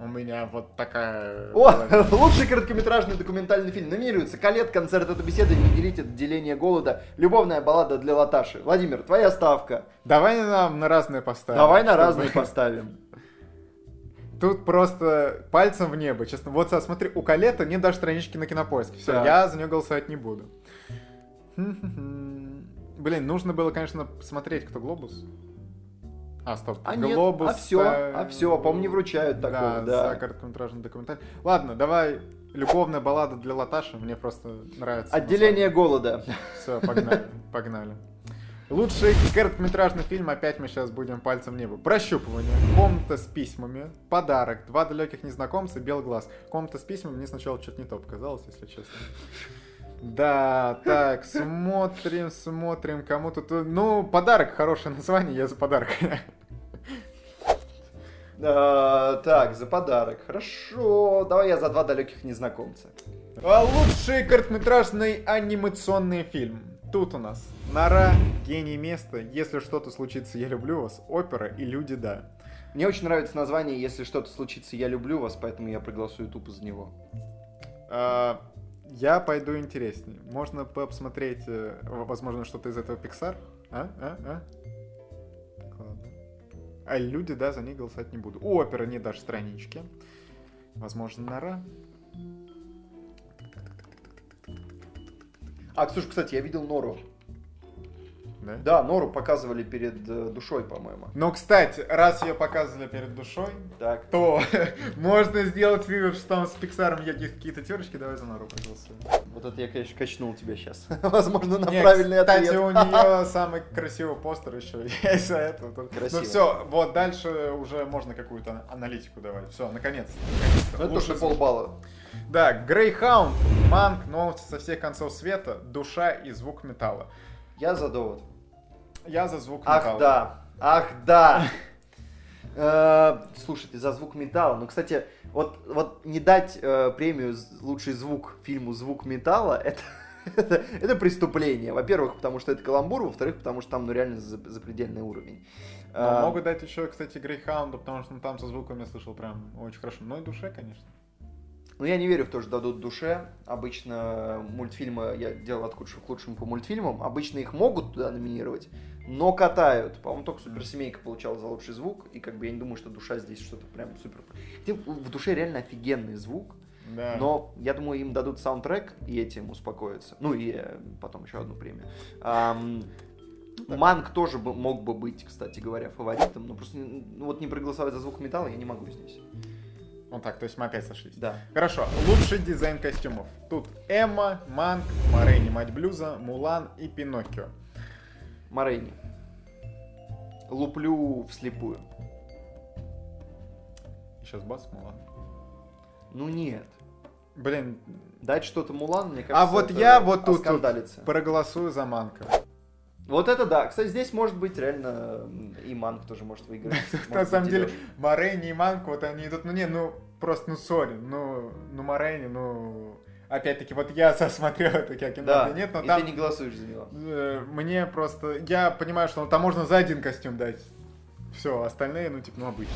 У меня вот такая... О, лучший короткометражный документальный фильм. Номинируется «Калет», «Концерт это беседа», «Не делить отделение голода», «Любовная баллада для Латаши». Владимир, твоя ставка. Давай нам на разные поставим. Давай на чтобы- разные поставим. Тут просто пальцем в небо, честно. Вот а, смотри, у Калета нет даже странички на кинопоиске. Все, я за нее голосовать не буду. Блин, нужно было, конечно, посмотреть, кто глобус. А, стоп. А нет, глобус. а все, э, а все, по-моему, не вручают такого, Да, да. за короткометражный документаль. Ладно, давай любовная баллада для Латаши. Мне просто нравится. Отделение голода. Все, погнали, погнали. Лучший короткометражный фильм, опять мы сейчас будем пальцем в небо. Прощупывание, комната с письмами, подарок, два далеких незнакомца, белый глаз. Комната с письмами, мне сначала что-то не то показалось, если честно. Да, так, смотрим, смотрим, кому тут... Ну, подарок, хорошее название, я за подарок. А, Так, за подарок. Хорошо, давай я за два далеких незнакомца. А Лучший короткометражный анимационный фильм. Тут у нас Нора, Гений места, Если что-то случится, я люблю вас, Опера и Люди, да. Мне очень нравится название «Если что-то случится, я люблю вас», поэтому я проголосую тупо за него. А, Я пойду интереснее. Можно посмотреть, э, возможно, что-то из этого Pixar? А? А? А? Так, ладно. А люди, да, за них голосовать не буду. У оперы нет даже странички. Возможно, Нора. А, Ксюша, кстати, я видел Нору. Да? Да, Нору показывали перед э, душой, по-моему. Но, кстати, раз ее показывали перед душой, Так. то можно сделать вывод, что там с Пиксаром есть какие-то терочки. Давай за Нору проголосуем. Вот это я, конечно, качнул тебя сейчас. Возможно, на Не, правильный кстати, ответ. у нее самый красивый постер еще есть за это. Тут- Красиво. Ну все, вот дальше уже можно какую-то аналитику давать. Все, наконец. Ну, это Лучший полбалла. Да, Грейхаунд, Манк, новости со всех концов света, душа и звук металла. Я за довод. Я за звук Ах, металла. да. Ах, да. Э, Слушай, ты за звук металла. Ну, кстати, вот, вот не дать э, премию лучший звук фильму «Звук металла» это, это, это преступление. Во-первых, потому что это каламбур, во-вторых, потому что там ну, реально за- запредельный уровень. Но Э, могут дать еще, кстати, Грейхаунду, потому что ну, там со звуком я слышал прям очень хорошо. Ну и душе, конечно. Ну, я не верю в то, что дадут душе. Обычно мультфильмы, я делал от к лучшему по мультфильмам, обычно их могут туда номинировать, но катают. По-моему, только Суперсемейка получала за лучший звук, и как бы я не думаю, что душа здесь что-то прям супер... В душе реально офигенный звук, Да. но я думаю, им дадут саундтрек, и этим успокоятся. Ну, и э, потом еще одну премию. Ам, Манк тоже бы- мог бы быть, кстати говоря, фаворитом, но просто ну, вот не проголосовать за звук металла я не могу здесь. Вот так, то есть мы опять сошлись. Да. Хорошо, лучший дизайн костюмов. Тут Эмма, Манк, Морейни, Мать Блюза, Мулан и Пиноккио. Морейни. Луплю вслепую. Сейчас бас, Мулан. Ну нет. Блин, Дать что-то Мулан, мне кажется, а вот я вот тут, тут проголосую за Манка. Вот это да. Кстати, здесь может быть реально и Манк тоже может выиграть. На самом деле. Морейни и Манк, вот они идут, ну не, ну просто, ну сори, ну, ну Морейни, ну... Опять-таки, вот я смотрел это как кино, Да, нет, но и там ты не голосуешь за него. э, мне просто... Я понимаю, что ну, там можно за один костюм дать. Все, остальные, ну, типа, ну, обычно.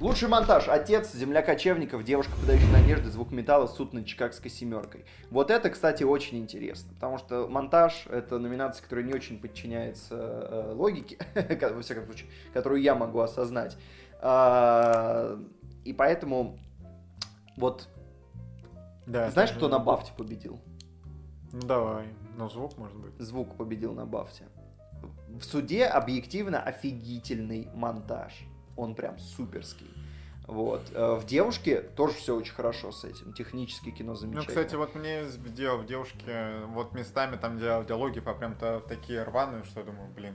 Лучший монтаж. Отец, земля кочевников, девушка, подающая надежды, звук металла, суд над Чикагской семеркой. Вот это, кстати, очень интересно, потому что монтаж — это номинация, которая не очень подчиняется э, логике, во всяком случае, которую я могу осознать. А, И поэтому вот Да. знаешь, кто на Бафте победил? Ну, давай. Ну, звук, может быть. Звук победил на Бафте. В суде объективно офигительный монтаж. Он прям суперский. Вот. Э, В девушке тоже все очень хорошо с этим. Технически кино Ну, замечательно. кстати, вот мне в дел- в девушке вот местами там диал- диалоги по прям-то такие рваные, что я думаю, блин.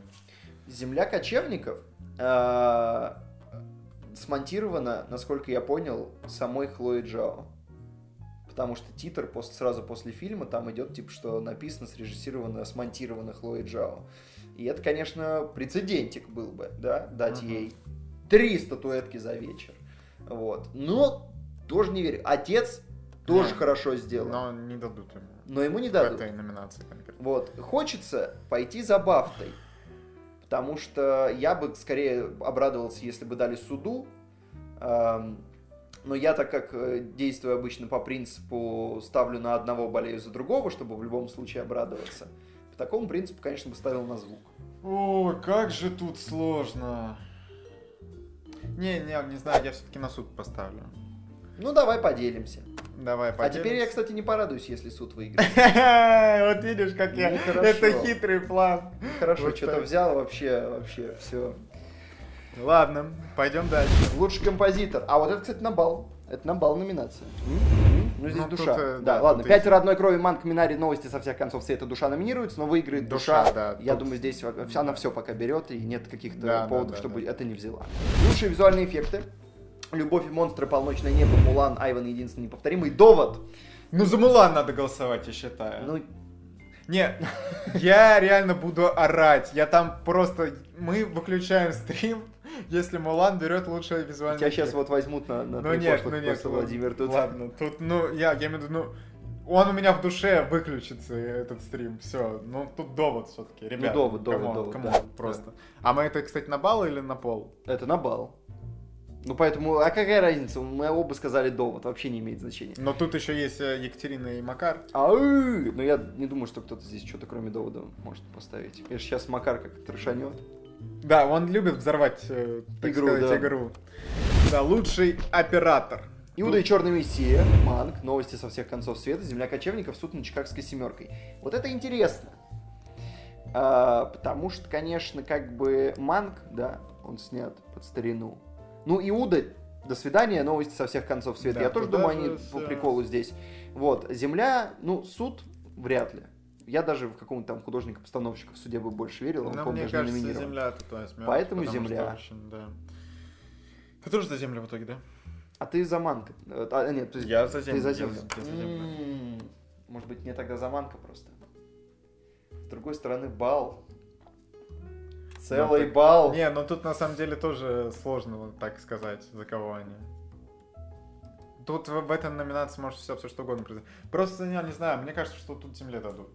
Земля кочевников э, смонтирована, насколько я понял, самой Хлои Джао. Потому что титр после, сразу после фильма там идет, типа, что написано, срежиссировано, смонтировано Хлоей Джао. И это, конечно, прецедентик был бы, да, дать Мгм. ей три статуэтки за вечер. Вот. Но тоже не верю. Отец тоже Не, хорошо сделан. Но... Но не дадут ему. ему не В дадут. этой номинации конкретно. Вот. Хочется пойти за Бафтой. Потому что я бы скорее обрадовался, если бы дали суду. Эм, Но я, так как э, действую обычно по принципу ставлю на одного, болею за другого, чтобы в любом случае обрадоваться, по такому принципу, конечно, бы ставил на звук. Ой, как же тут сложно. Не, не, не знаю, я все-таки на суд поставлю. Ну, давай поделимся. Давай, А теперь я, поделимся. кстати, не порадуюсь, если суд выиграет. Вот видишь, как я... Нехорошо. Это хитрый план. Хорошо, что-то взял вообще, вообще, все. Ладно, пойдем дальше. Лучший композитор. А вот это, кстати, на бал. Это на бал номинация. Ну, здесь Ну, тут, душа. э, да, да, ладно. тут Пятеро одной крови, Манк, Минари, новости со всех концов света, душа номинируется, но выиграет душа. Душа, да, Я тут- думаю, здесь она все пока берет, и нет каких-то Да, да, поводов, да, чтобы да. это не взяла. Лучшие визуальные эффекты. Любовь и монстры, полночное небо, Мулан, Айван, единственный неповторимый. Довод. Ну, за Мулан надо голосовать, я считаю. Ну, Не, я реально буду орать. Я там просто... Мы выключаем стрим, если Мулан берет лучшее визуальное тебя сейчас вот возьмут на, на Ну нет, ну нет. Владимир. Тут Ладно, тут, ну, я, я имею в виду, ну, он у меня в душе выключится, этот стрим, все. Ну, тут довод все-таки, ребят. довод, довод, come on, довод, come on, да, просто. А мы это, кстати, на балл или на пол? Это на балл. Ну, поэтому, а какая разница? Мы оба сказали довод, вообще не имеет значения. Но тут еще есть э, Екатерина и Макар. Ау! Ну, я не думаю, что кто-то здесь что-то кроме довода может поставить. Конечно, сейчас Макар как трешанет. Да, он любит взорвать, э, так Игру, сказать, да. игру. Да, лучший оператор. Иуда и Черный Мессия, Манк, новости со всех концов света, Земля кочевников, суд над Чикагской семеркой. Вот это интересно. А, потому что, конечно, как бы Манк, да, он снят под старину. Ну, Иуда, до свидания, новости со всех концов света. Да, Я тоже думаю, они по всё. приколу здесь. Вот, Земля, ну, суд вряд ли. Я даже в какого-то там художника-постановщика в суде бы больше верил, он, Но по-моему, мне даже кажется, земля тут возьмет. Поэтому земля. очень, да. Ты тоже за землю в итоге, да? А ты за Манка. А, нет, ты, Я за ты землю, за я землю. за- я за землю. Может быть, мне тогда за Манка просто. С другой стороны, бал. Целый так- балл. Не, ну тут на самом деле тоже сложно вот так сказать, за кого они. Тут в, в этой номинации может все, все что угодно произойти. Просто, я не знаю, мне кажется, что тут земле дадут.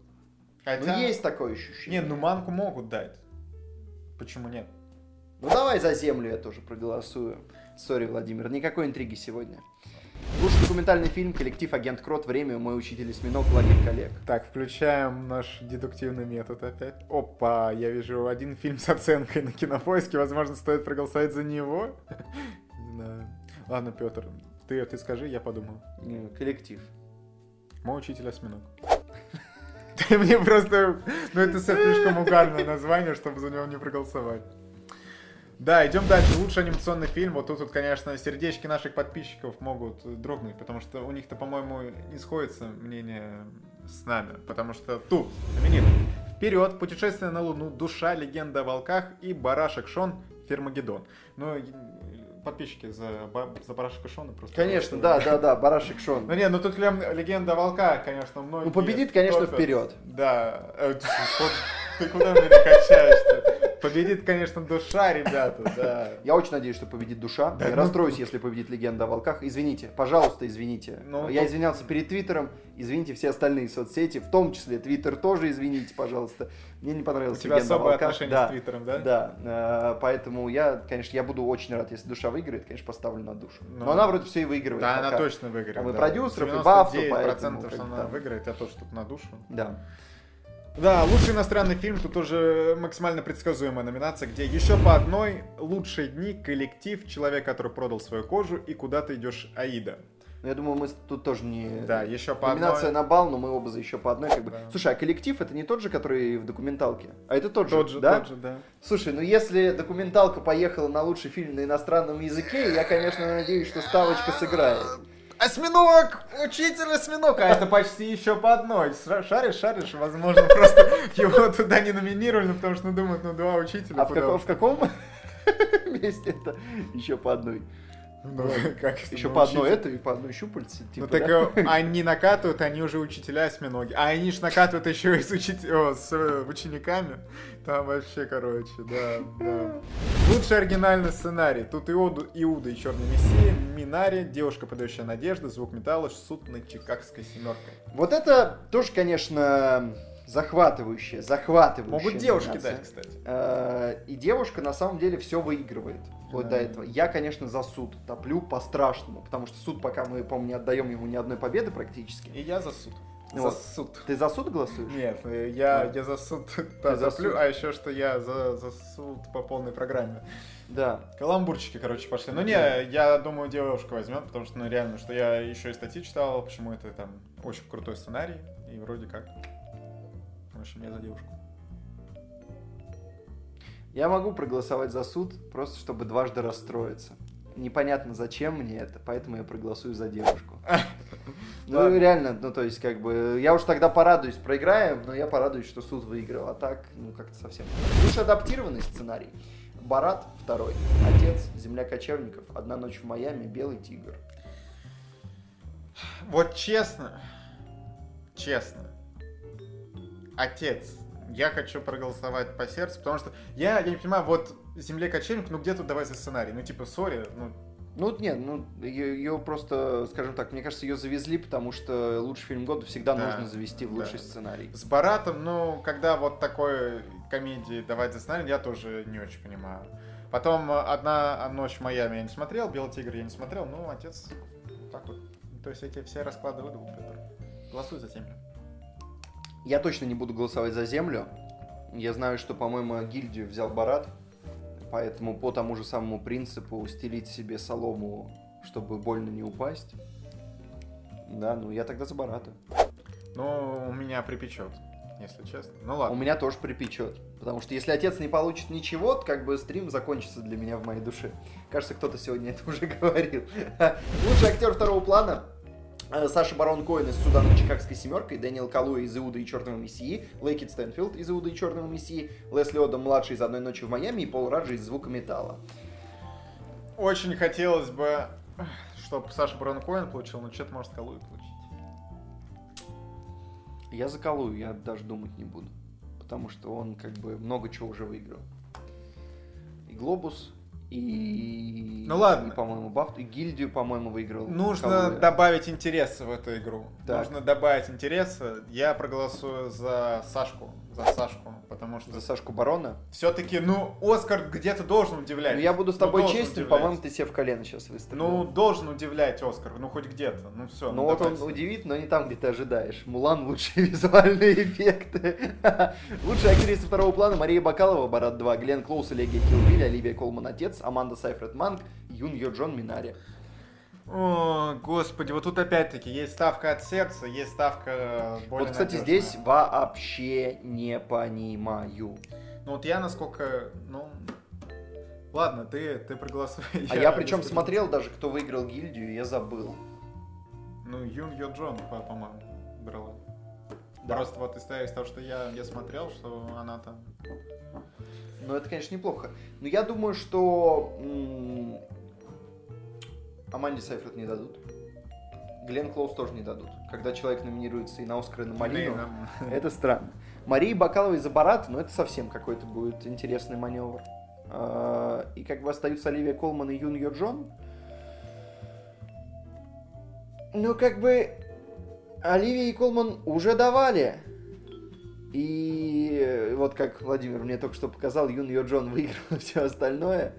Хотя... Ну, есть такое ощущение. Не, ну манку могут дать. Почему нет? Ну, давай за землю я тоже проголосую. Sorry, Владимир, никакой интриги сегодня. Лучший документальный фильм «Коллектив Агент Крот. Время. Мой учитель осьминог. Лагерь калек». Так, включаем наш дедуктивный метод опять. Опа, я вижу один фильм с оценкой на кинопоиске. Возможно, стоит проголосовать за него. Не знаю. Ладно, Петр, ты, ты скажи, я подумаю. Не, Коллектив. Мой учитель осьминог. Ты мне просто... Ну, это слишком угарное название, чтобы за него не проголосовать. Да, идем дальше. Лучший анимационный фильм. Вот тут, вот, конечно, сердечки наших подписчиков могут дрогнуть, потому что у них-то, по-моему, не сходится мнение с нами. Потому что тут знаменит Вперед, путешествие на Луну, душа, легенда о волках и барашек Шон, Фермагеддон. Ну, подписчики за, за барашека Шона просто... Конечно, да, да, да, барашек Шон. Ну не, ну тут лем- легенда волка, конечно, многие. Ну, победит, конечно, топят. вперед. Да. Э, ты Ты куда меня качаешь-то? Победит, конечно, душа, ребята, да. Я очень надеюсь, что победит душа. Да, я ну- расстроюсь, если победит легенда о волках. Извините, пожалуйста, извините. Ну, я тут- извинялся перед Твиттером, извините все остальные соцсети, в том числе Твиттер тоже извините, пожалуйста. Мне не У понравилась тебя легенда особое волках. отношение да. с Твиттером, да? Да, э, поэтому я, конечно, я буду очень рад, если душа выиграет, конечно, поставлю на душу. Ну, Но она вроде все и выигрывает. Да, она пока. точно выиграет. Там и да. продюсеров, и Бафту, 99%, поэтому что как она выиграет, я тоже тут на душу. Да. Да, лучший иностранный фильм, тут уже максимально предсказуемая номинация, где еще по одной лучшие дни, коллектив, человек, который продал свою кожу и куда ты идешь, Аида. Но я думаю, мы тут тоже не... Да, еще по Номинация одной. на бал, но мы оба за еще по одной. Как бы. Да. Слушай, а коллектив это не тот же, который в документалке? А это тот же, Тот же, да? тот же, да. Слушай, ну если документалка поехала на лучший фильм на иностранном языке, я, конечно, надеюсь, что ставочка сыграет. Осьминог! Учитель осьминог! А это почти еще по одной. Ша- Шаришь, шаришь, возможно, просто его туда не номинировали, ну, потому что ну, думают, ну два учителя. А в каком месте это еще по одной? Ну, как Еще ну, по одной это и по одной щупальце. Ну Типа, так да? э, они накатывают, они уже учителя осьминоги. А они ж накатывают еще и с, учит- о, с э, учениками. Там вообще, короче, да, да. Лучший оригинальный сценарий. Тут Иуду, Иуда и Черный Мессия, Минари, Девушка, подающая надежды, Звук металла, Суд над Чикагской семеркой. Вот это тоже, конечно, захватывающая, захватывающая. Могут девушки дать, кстати. Э, И девушка на самом деле все выигрывает вплоть Да. до этого. Я, конечно, за суд топлю по-страшному, потому что суд пока мы, по-моему, не отдаем ему ни одной победы практически. И я за суд. Ну за вот. суд. Ты за суд голосуешь? Нет, э, я, Да. я за суд за топлю, суд. а еще что я за, за суд по полной программе. Да. Каламбурчики, короче, пошли. Ну не, Да. я думаю, девушка возьмет, потому что, ну реально, что я еще и статьи читал, почему это там очень крутой сценарий, и вроде как. В общем, я за девушку. Я могу проголосовать за суд, просто чтобы дважды расстроиться. Непонятно, зачем мне это, поэтому я проголосую за девушку. Ну, реально, ну, то есть, как бы, я уж тогда порадуюсь, проиграем, но я порадуюсь, что суд выиграл, а так, ну, как-то совсем. Лучше адаптированный сценарий. Барат второй. Отец, земля кочевников, одна ночь в Майами, белый тигр. Вот честно, честно, отец, я хочу проголосовать по сердцу, потому что я, я не понимаю, вот «Земле кочевник», ну где тут давай за сценарий? Ну типа, сори, ну Ну, нет, ну, ее, просто, скажем так, мне кажется, ее завезли, потому что лучший фильм года всегда Да, нужно завести в да. лучший сценарий. с Баратом, ну, когда вот такой комедии давать за сценарий, я тоже не очень понимаю. Потом э, «Одна ночь в Майами» я не смотрел, «Белый тигр» я не смотрел, ну, отец, так вот. То есть эти все расклады выдал, Петр. Голосуй за землю. Я точно не буду голосовать за землю. Я знаю, что, по-моему, гильдию взял Барат. Поэтому по тому же самому принципу стелить себе солому, чтобы больно не упасть. Да, ну я тогда за Барата. Ну, у меня припечет, если честно. Ну У ладно. меня тоже припечет. Потому что если отец не получит ничего, то как бы стрим закончится для меня в моей душе. Кажется, кто-то сегодня это уже говорил. Лучший актер второго плана. Э, Саша Барон Коэн из Суда над Чикагской семеркой, Дэниел Калуи из Иуда и Черного Мессии, Лейкит Стэнфилд из Иуда и Черного Мессии, Лесли Одом младший из Одной ночи в Майами и Пол Раджи из Звука металла. Очень хотелось бы, чтобы Саша Барон Коэн получил, но что-то может Калуи получить. Я за Калую, я даже думать не буду. Потому что он как бы много чего уже выиграл. И Глобус, и... Ну ладно. И, по-моему, Бафт, и Гильдию, по-моему, выиграл. Нужно Калуя. добавить интереса в эту игру. Так. Нужно добавить интереса. Я проголосую за Сашку. За Сашку. Потому что За Сашку Барона. все-таки, ну, Оскар где-то должен удивлять. Ну, я буду с Ну, тобой должен честен, по-моему, ты себе в колено сейчас выставил. Ну, должен удивлять Оскар. Ну, хоть где-то. Ну, все. Ну вот он удивит, но не там, где ты ожидаешь. Мулан лучшие визуальные эффекты. Лучшая актриса второго плана Мария Бакалова, Барат 2, Глен Клоус и Легия Килбиль, Оливия Колман Отец, Аманда Сайфред Манг, Юн Йо Джон Минари. О, господи, вот тут опять-таки есть ставка от сердца, есть ставка более Вот, кстати, надежная. здесь вообще не понимаю. Ну, вот я насколько, ну... Ладно, ты, ты проголосуй. А я причем без- смотрел даже, кто выиграл гильдию, я забыл. Ну, Юн Йо Джон, по- по-моему, брала. Да. Просто вот из того, что я, я смотрел, что она там... Ну, это, конечно, неплохо. Но я думаю, что Аманде Сайфред не дадут. Глен Клоус тоже не дадут. Когда человек номинируется и на Оскар, и на Малину, ну, это странно. Марии Бакаловой за Барат, ну, это совсем какой-то будет интересный маневр. А, И как бы остаются Оливия Колман и Юн Йо Джон. Ну, как бы Оливия и Колман уже давали. И вот как Владимир мне только что показал, Юн Йо Джон выиграл все остальное.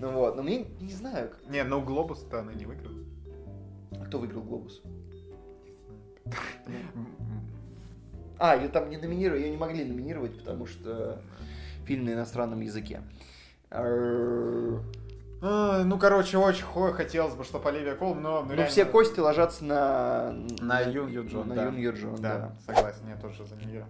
Ну вот, но мне не знаю, Не, ну Глобус-то она не выиграла. кто выиграл Глобус. А, ее там не номинировали, ее не могли номинировать, потому что фильм на иностранном языке. А, Ну, короче, очень хо- хотелось бы, чтобы Оливия Колм, но... Ну, реально- все кости ложатся на... На Юн Йо Джон, На да. Юн Йо Джон, Да, да. согласен, я тоже за нее.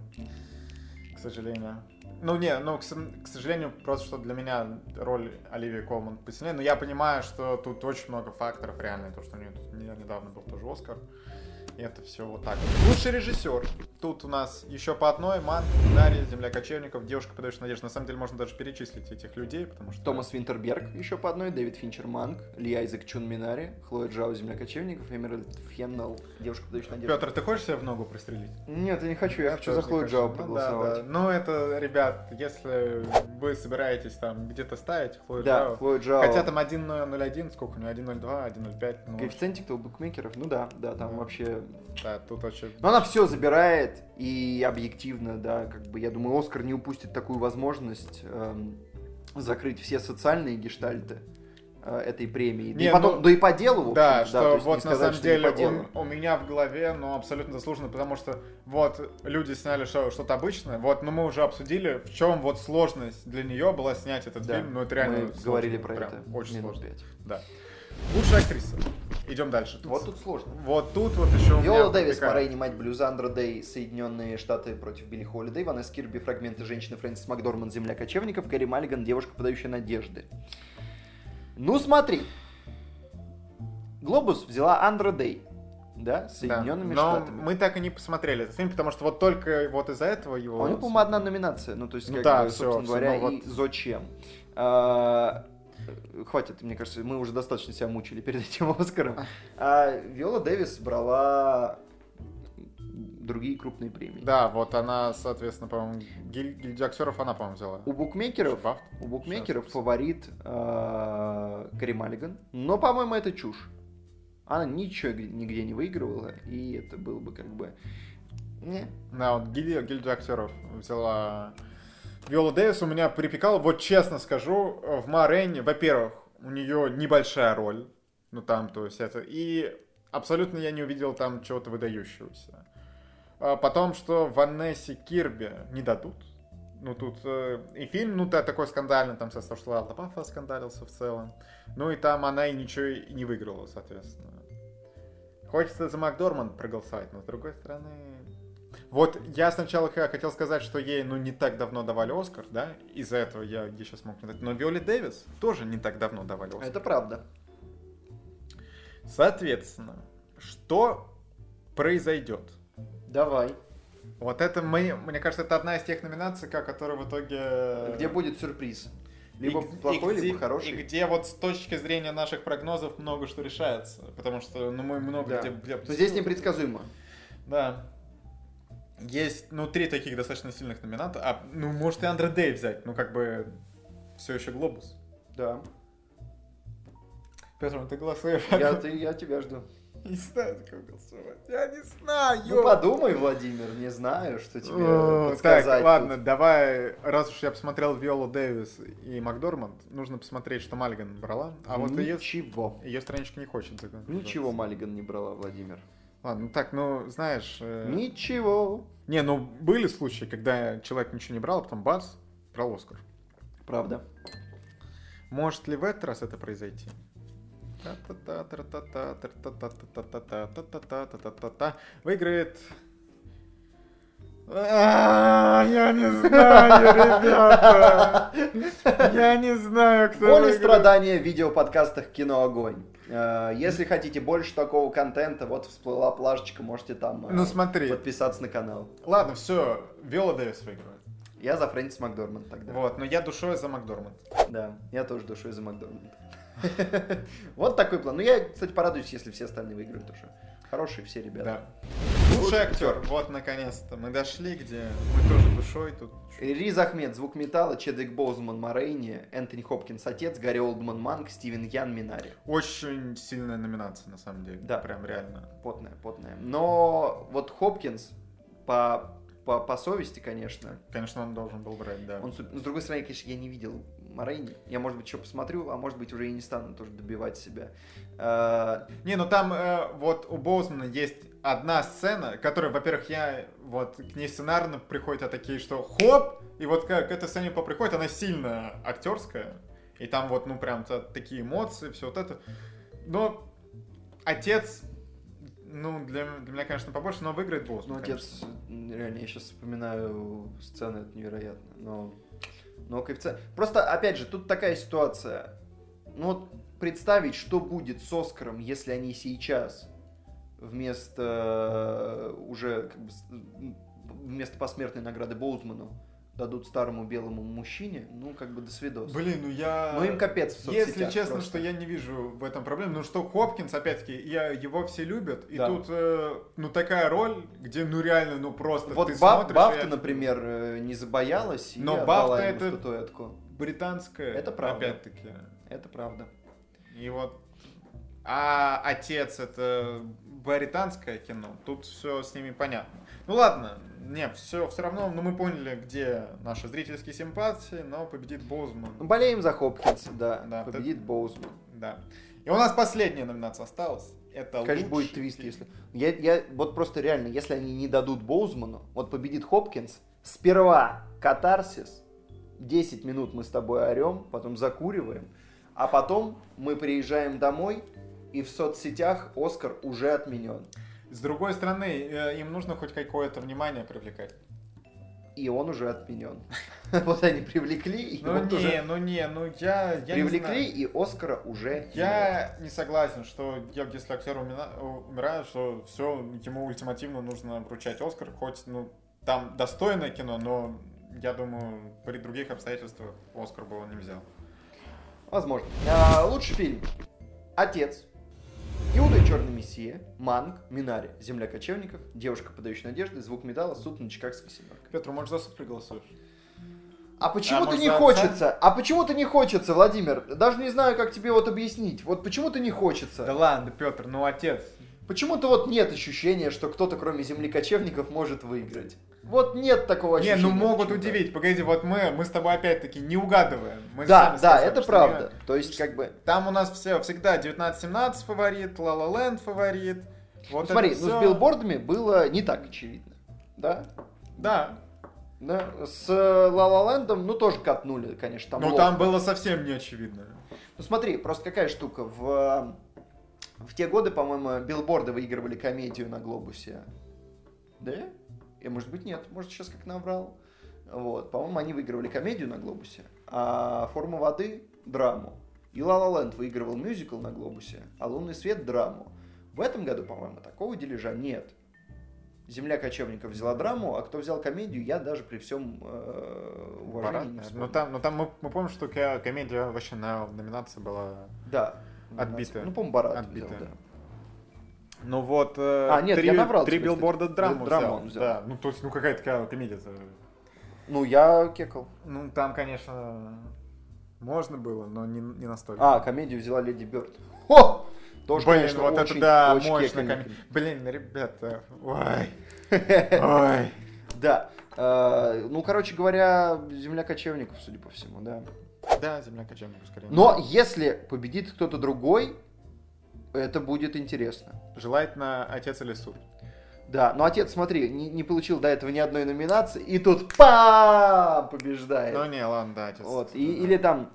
К сожалению. Ну, не, ну, к, к сожалению, просто что для меня роль Оливии Колман посильнее. Но я понимаю, что тут очень много факторов реально. То, что у нее тут не- недавно был тоже Оскар. И это все вот так. Лучший режиссер. Тут у нас еще по одной. Ман, Дарья, Земля кочевников, Девушка, подающая надежду. На самом деле можно даже перечислить этих людей, потому что... Томас Винтерберг еще по одной, Дэвид Финчер Манг, Ли Айзек Чун Минари, Хлоя Джао Земля кочевников, Эмеральд Феннел, Девушка, подающая надежду. Петр, ты хочешь себя в ногу пристрелить? Нет, я не хочу, я хочу за Хлою Джао хочу. Ну проголосовать. да, да. Ну, это, ребят, если вы собираетесь там где-то ставить Хлою Да, Джао, Хлоя Джао. Хотя там 1.01, сколько у него, 1.02, 1.05, ну, Коэффициентик-то у букмекеров, ну да, да, там Да. вообще принципе... Да, тут очень... Но она все забирает, и объективно, да, как бы, я думаю, Оскар не упустит такую возможность эм, закрыть все социальные гештальты э, этой премии. Да, Не, и потом, ну, да и по делу, Да, общем-то, то что не вот на сказать, самом что не деле делу. у меня в голове, ну, абсолютно заслуженно, потому что вот люди сняли шоу что-то обычное, вот, но мы уже обсудили, в чем вот сложность для нее была снять этот Да, фильм, ну, это реально мы сложно, говорили про прям это очень сложно. пять. Да. Лучшая актриса. Идем дальше. Тут- Вот тут сложно. Вот тут вот еще Виола Дэвис, такая- Морейни, мать блюза, Андра Дэй, Соединенные Штаты против Билли Холлидей, Ванесса Кирби, фрагменты женщины, Фрэнсис Макдорман, Земля кочевников, Гарри Маллиган, девушка, подающая надежды. Ну смотри, Глобус взяла Андра Дэй, да, с Да, Соединенными но Штатами. мы так и не посмотрели этот фильм, потому что вот только вот из-за этого его... У него, по-моему, одна номинация, ну, то есть, Ну как да, бы, всё, собственно всё, говоря, ну и зачем. А, Хватит, мне кажется, мы уже достаточно себя мучили перед этим Оскаром. А Виола Дэвис брала другие крупные премии. Да, вот она, соответственно, по-моему, гиль- гильдию актеров она, по-моему, взяла. У букмекеров, Бафт? у букмекеров Сейчас. фаворит э, Кари Маллиган, но, по-моему, это чушь. Она ничего нигде не выигрывала, и это было бы как бы... Не. Да, вот гильдию, гильдию актеров взяла Виола Дэвис. У меня припекало, вот честно скажу, в Марене, во-первых, у нее небольшая роль, ну там, то есть это, и абсолютно я не увидел там чего-то выдающегося. А потом, что Ванессе Кирби не дадут. Ну, тут э, и фильм, ну, да, такой скандальный, там, со что Алла Пафа скандалился в целом. Ну, и там она и ничего не выиграла, соответственно. Хочется за Макдорманд проголосовать, но с другой стороны... Вот я сначала хотел сказать, что ей, ну, не так давно давали Оскар, да? Из-за этого я ей сейчас мог не дать. Но Виоле Дэвис тоже не так давно давали Оскар. Это правда. Соответственно, что произойдет? Давай. Вот это, мы, мне кажется, это одна из тех номинаций, которая в итоге... Где будет сюрприз? И Либо г- плохой, и где- либо хороший. И где вот с точки зрения наших прогнозов много что решается. Потому что, ну, мы много Да. где... где- здесь непредсказуемо. Да. Есть, ну, три таких достаточно сильных номинанта. А, ну, может и Андре Дэй взять. Ну, как бы, все еще глобус. Да. Петр, ты голосуешь? Я, ты, я тебя жду. не знаю, за кого голосовать. Я не знаю. Ну подумай, Владимир, не знаю, что тебе О, подсказать. Так, тут. ладно, давай, раз уж я посмотрел Виолу Дэвис и Макдорманд, нужно посмотреть, что Мальган брала. А вот ее, Ничего. ее страничка не хочет. Ничего Маллиган не брала, Владимир. Ладно, ну так, ну, знаешь... э, Ничего. Не, ну, были случаи, когда человек ничего не брал, а потом бац, брал Оскар. Правда. Может ли в этот раз это произойти? Выиграет... Я не знаю, ребята. Я не знаю, кто Боль и страдания в видеоподкастах «Кино Огонь». Э, Если хотите больше такого контента, вот всплыла плашечка, можете там э, Ну смотри. подписаться на канал. Ладно, все, Виола Дэвис выигрывает. Я за Фрэнсис Макдорманд тогда. Вот, но я душой за Макдорманд. Да, я тоже душой за Макдорманд. Вот такой план. Ну, я, кстати, порадуюсь, если все остальные выиграют тоже. Хорошие все ребята. Да. Лучший актер. Вот, наконец-то. Мы дошли, где мы тоже душой тут. Риз Ахмед, Звук металла, Чедвик Боузман, Морейни, Энтони Хопкинс, Отец, Гарри Олдман, Манк, Стивен Ян, Минари. Очень сильная номинация, на самом деле. Да. Прям реально. Потная, потная. Но вот Хопкинс, по, по, по совести, конечно, Конечно, он должен был брать, да. он, с другой стороны, конечно, я не видел Морейни. Я, может быть, еще посмотрю, а может быть, уже и не стану тоже добивать себя. Э, Не, ну там э, вот у Боузмана есть одна сцена, которая, во-первых, я вот к ней сценарно приходят а такие, что хоп, и вот как к этой сцене поприходит, она сильно актерская, и там вот, ну, прям та- такие эмоции, все вот это. Но отец, ну, для, для меня, конечно, побольше, но выиграет Боузман. Ну, отец, реально, я сейчас вспоминаю сцены, это невероятно. Но, но коэффициент... Просто, опять же, тут такая ситуация. Ну, вот представить, что будет с Оскаром, если они сейчас вместо э, уже как бы, вместо посмертной награды Боузману дадут старому белому мужчине, ну, как бы до свидос. Блин, ну я... Ну, им капец в Если честно, просто. что я не вижу в этом проблем. Ну что, Хопкинс, опять-таки, я, его все любят. И Да. тут, э, ну, такая роль, где, ну, реально, ну, просто Вот ты Баф- смотришь, Бафта, и я- например, э, не забоялась и Но отдала Бафта это- статуэтку. Британская, Это правда. опять-таки. Это правда. И вот... А отец это британское кино, тут все с ними понятно. Ну ладно, не, все, все равно, ну мы поняли, где наши зрительские симпатии, но победит Боузман. Ну, Болеем за Хопкинса, да. Да, Победит Боузман. Да. И у нас последняя номинация осталась. Это Конечно, будет лучший твист, фильм. если... Я, я, вот просто реально, если они не дадут Боузману, вот победит Хопкинс, сперва катарсис, 10 минут мы с тобой орем, потом закуриваем, а потом мы приезжаем домой, и в соцсетях Оскар уже отменен. С другой стороны, э, им нужно хоть какое-то внимание привлекать. И он уже отменен. Вот они привлекли, и Ну он не, уже... ну не, ну я, я не Привлекли, и Оскара уже нет. Я не согласен, что если актер умирает, что все, ему ультимативно нужно вручать Оскар, хоть, ну, там достойное кино, но я думаю, при других обстоятельствах Оскар бы он не взял. Возможно. А, лучший фильм. Отец. Иуда и Черный Мессия. Манг. Минари. Земля кочевников. Девушка, подающая надежды. Звук металла. Суд на Чикагской семерке. Петр, может, за суд приголосуешь? А почему-то может, не хочется. А почему-то не хочется, Владимир. Даже не знаю, как тебе вот объяснить. Вот почему-то не хочется. Да ладно, Петр, ну отец. Почему-то вот нет ощущения, что кто-то, кроме земли кочевников, может выиграть. Вот нет такого Не, ощущения. ну могут удивить. Погоди, вот мы, мы с тобой опять-таки не угадываем. Мы Да, да, сказали, это правда. не- То есть, как бы. Там у нас все всегда 19-17 фаворит, La La Land фаворит. Вот Ну, смотри, это ну с билбордами было не так очевидно. Да? Да. Да. С Ла Ла Лэндом, ну, тоже катнули, конечно, там ловко. там было совсем не очевидно. Ну, смотри, просто какая штука. В, в те годы, по-моему, билборды выигрывали комедию на Глобусе. Да? И, может быть, нет. Может, сейчас как наврал. Вот. По-моему, они выигрывали комедию на Глобусе, а Форма воды — драму. И Ла Ла Ленд выигрывал мюзикл на Глобусе, а Лунный свет — драму. В этом году, по-моему, такого дележа нет. Земля кочевников взяла драму, а кто взял комедию, я даже при всем э, уважении вспомню. Ну там, ну там мы, мы помним, что ко- комедия вообще на номинации была. Да. Отбитая. Ну, по-моему, Барат Отбитая. взял, да. Ну вот, э, А, нет, три, я наврал три билборда драму Драму взял. взял. Да, ну то есть, ну какая такая комедия-то. Ну, я кекал. Ну там, конечно, можно было, но не, не настолько. А, комедию взяла Леди Бёрд. О! Тоже, Блин, конечно, вот очень, это да, очень мощно. кекальный коме- фильм. Блин, ребята, ой, ой. Да. Э, Ну, короче говоря, земля кочевников, судя по всему, да. Да, земля кочевников скорее. Но если победит кто-то другой, это будет интересно. Желательно отец или суд. Да, но отец, смотри, не, не получил до этого ни одной номинации, и тут пам побеждает. Ну не, ладно, да, отец. Вот. И, или там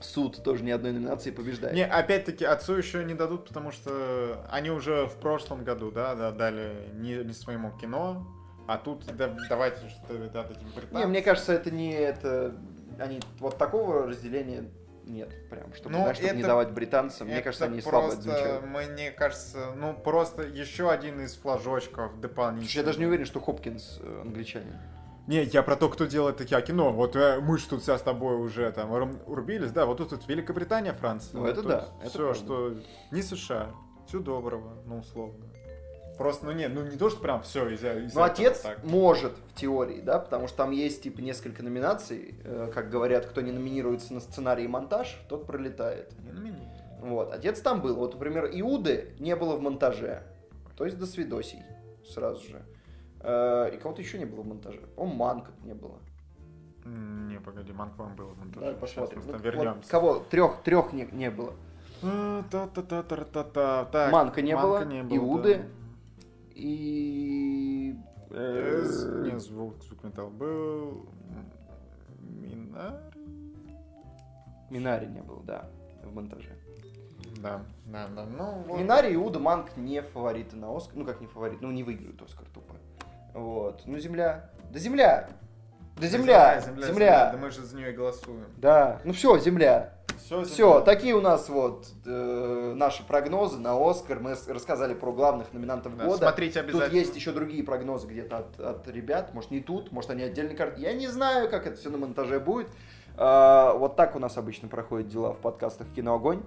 суд тоже ни одной номинации побеждает. Не, опять-таки, отцу еще не дадут, потому что они уже в прошлом году, да, да, дали не, не своему кино, а тут да- давайте что-то дадим британцам. Не, мне кажется, это не это. Они вот такого разделения нет, прям, чтобы, Ну, знаешь, чтобы не это- давать британцам. Мне кажется, они слабо просто, замечают. мне кажется, ну просто еще один из флажочков дополнительных. Я даже не уверен, что Хопкинс э, англичанин. Не, я про то, кто делает такие кино. Вот э, мы же тут вся с тобой уже там урбились, да, вот тут, тут Великобритания, Франция. Ну, вот это да, это Все, правда. что не США, все доброго, ну условно. Просто, ну не, ну не то, что прям все из, из Ну, отец так. может в теории, да, потому что там есть типа несколько номинаций. э, Как говорят, кто не номинируется на сценарий и монтаж, тот пролетает. Не меня. Вот, отец там был. Вот, например, Иуды не было в монтаже. То есть до свидосей сразу же. Э, И кого-то еще не было в монтаже. О, Манка не было. Не, погоди, Манк вам был. вон тоже. Давай посмотрим. мы Ну, там вот вернемся. кого? Трех, трех не, не было. А, та-та-та-та-та-та. Манка не было, не было, Иуды. да. И... Э, э, Не, звук, звук металл был. Минари. Минари не было, да, в монтаже. Да, да, да. Ну, вот. Минари, Иуда, Манк не фавориты на Оскар. Ну, как не фаворит, ну, не выиграют Оскар тупо. Вот. Ну, Земля. Да Земля! Да Земля! Земля! Да мы же за нее и голосуем. Да. Ну все, Земля. Все, Все, такие у нас вот э, наши прогнозы на Оскар. Мы рассказали про главных номинантов года. Смотрите Тут обязательно. есть еще другие прогнозы где-то от, от ребят. Может, не тут, может, они отдельно карты. Я не знаю, как это все на монтаже будет. А, вот так у нас обычно проходят дела в подкастах «Киноогонь».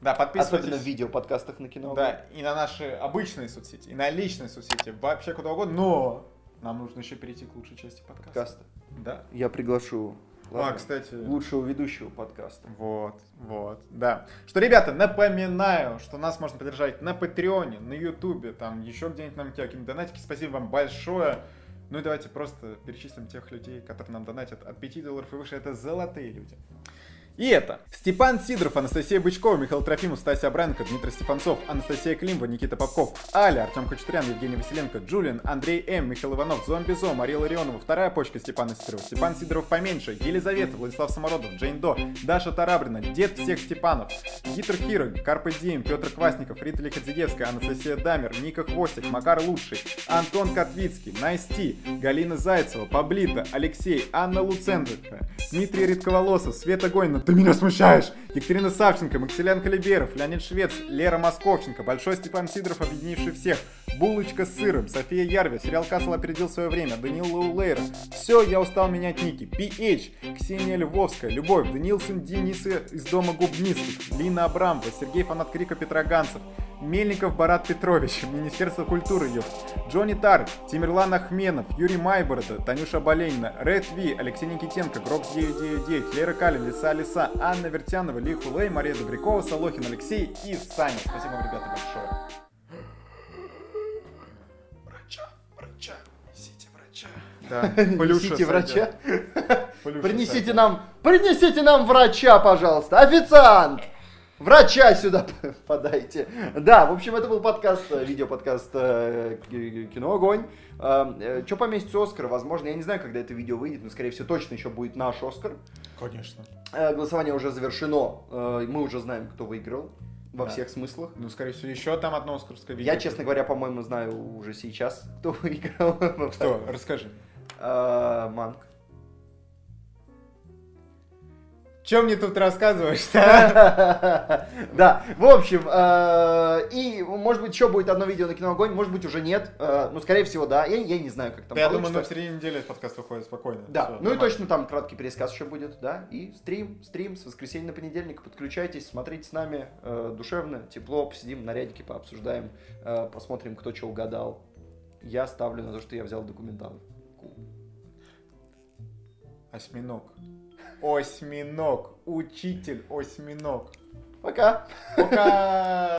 Да, Особенно подписывайтесь. в видео-подкастах на «Киноогонь». Да, и на наши обычные соцсети, и на личные соцсети, вообще куда угодно, но нам нужно еще перейти к лучшей части подкаста. Подкаста. Да. Я приглашу Ладно. кстати. Лучшего ведущего подкаста. Вот, вот, да. Что, ребята, напоминаю, что нас можно поддержать на Патреоне, на Ютубе, там еще где-нибудь нам какие-нибудь донатики. Спасибо вам большое. Ну и давайте просто перечислим тех людей, которые нам донатят от 5 долларов и выше. Это золотые люди. И это Степан Сидоров, Анастасия Бычкова, Михаил Трофимов, Стасия Абранко, Дмитрий Стефанцов, Анастасия Климова, Никита Попков, Аля, Артем Хачатурян, Евгений Василенко, Джулиан, Андрей М, Михаил Иванов, Зомби Зо, Мария Ларионова, вторая почка Степана Сидорова, Степан Сидоров поменьше, Елизавета, Владислав Самородов, Jane Doe, Даша Тарабрина, Дед всех Степанов, Guitar Hero, Carpe Diem, Петр Квасников, Рита Лиходзиевская, Анастасия Дамер, Ника Хвостик, Макар Лучший, Антон Котвицкий, Найсти, Галина Зайцева, Паблита, Алексей, Анна Луценко, Дмитрий Редковолосов, Света Гойна, ты меня смущаешь! Екатерина Савченко, Максилян Калиберов, Леонид Швец, Лера Московченко, Большой Степан Сидоров, объединивший всех, Булочка с сыром, София Ярве, сериал Касл опередил свое время, Данил Лаулейра, Все, я устал менять ники, PH, Ксения Львовская, Любовь, Данилсон Дениса из дома Губницких, Лина Абрамова, Сергей Фанат Крика Петроганцев, Мельников Барат Петрович, Министерство культуры, ёп. Джонни Тар, Тимирлан Ахменов, Юрий Майборода, Танюша Боленина, Ред Ви, Алексей Никитенко, Грокс 999, Лера Калин, Лиса Лиса, Анна Вертянова, Ли Хулей, Мария Добрякова, Солохин Алексей и Саня. Спасибо вам, ребята, большое. Врача, врача, несите врача. Да, Полюша Несите врача. Полюша Принесите нам, принесите нам врача, пожалуйста. Официант! Врача сюда подайте. Да, в общем, это был подкаст, э, видеоподкаст э, Кино Огонь. Что по месяцу Оскара? Возможно, я не знаю, когда это видео выйдет, но, скорее всего, точно еще будет наш Оскар. Конечно. Э, Голосование уже завершено. Э, Мы уже знаем, кто выиграл во Да. всех смыслах. Ну, скорее всего, еще там одно оскаровское видео. Я, честно говоря, по-моему, знаю уже сейчас, кто выиграл. Что? Расскажи. Э, Манк. Чем мне тут рассказываешь Да, в общем, э, и может быть еще будет одно видео на кино Огонь, может быть уже нет, э, ну скорее всего да, я, не знаю, как там Я думаю, на получится. середине недели этот подкаст выходит спокойно. Да, ну и точно там краткий пересказ еще будет, да, и стрим, стрим с воскресенья на понедельник, подключайтесь, смотрите с нами, э, душевно, тепло, посидим на рядике, пообсуждаем, посмотрим, кто что угадал. Я ставлю на то, что я взял документал. Осьминог. Осьминог. Учитель осьминог. Пока! Пока!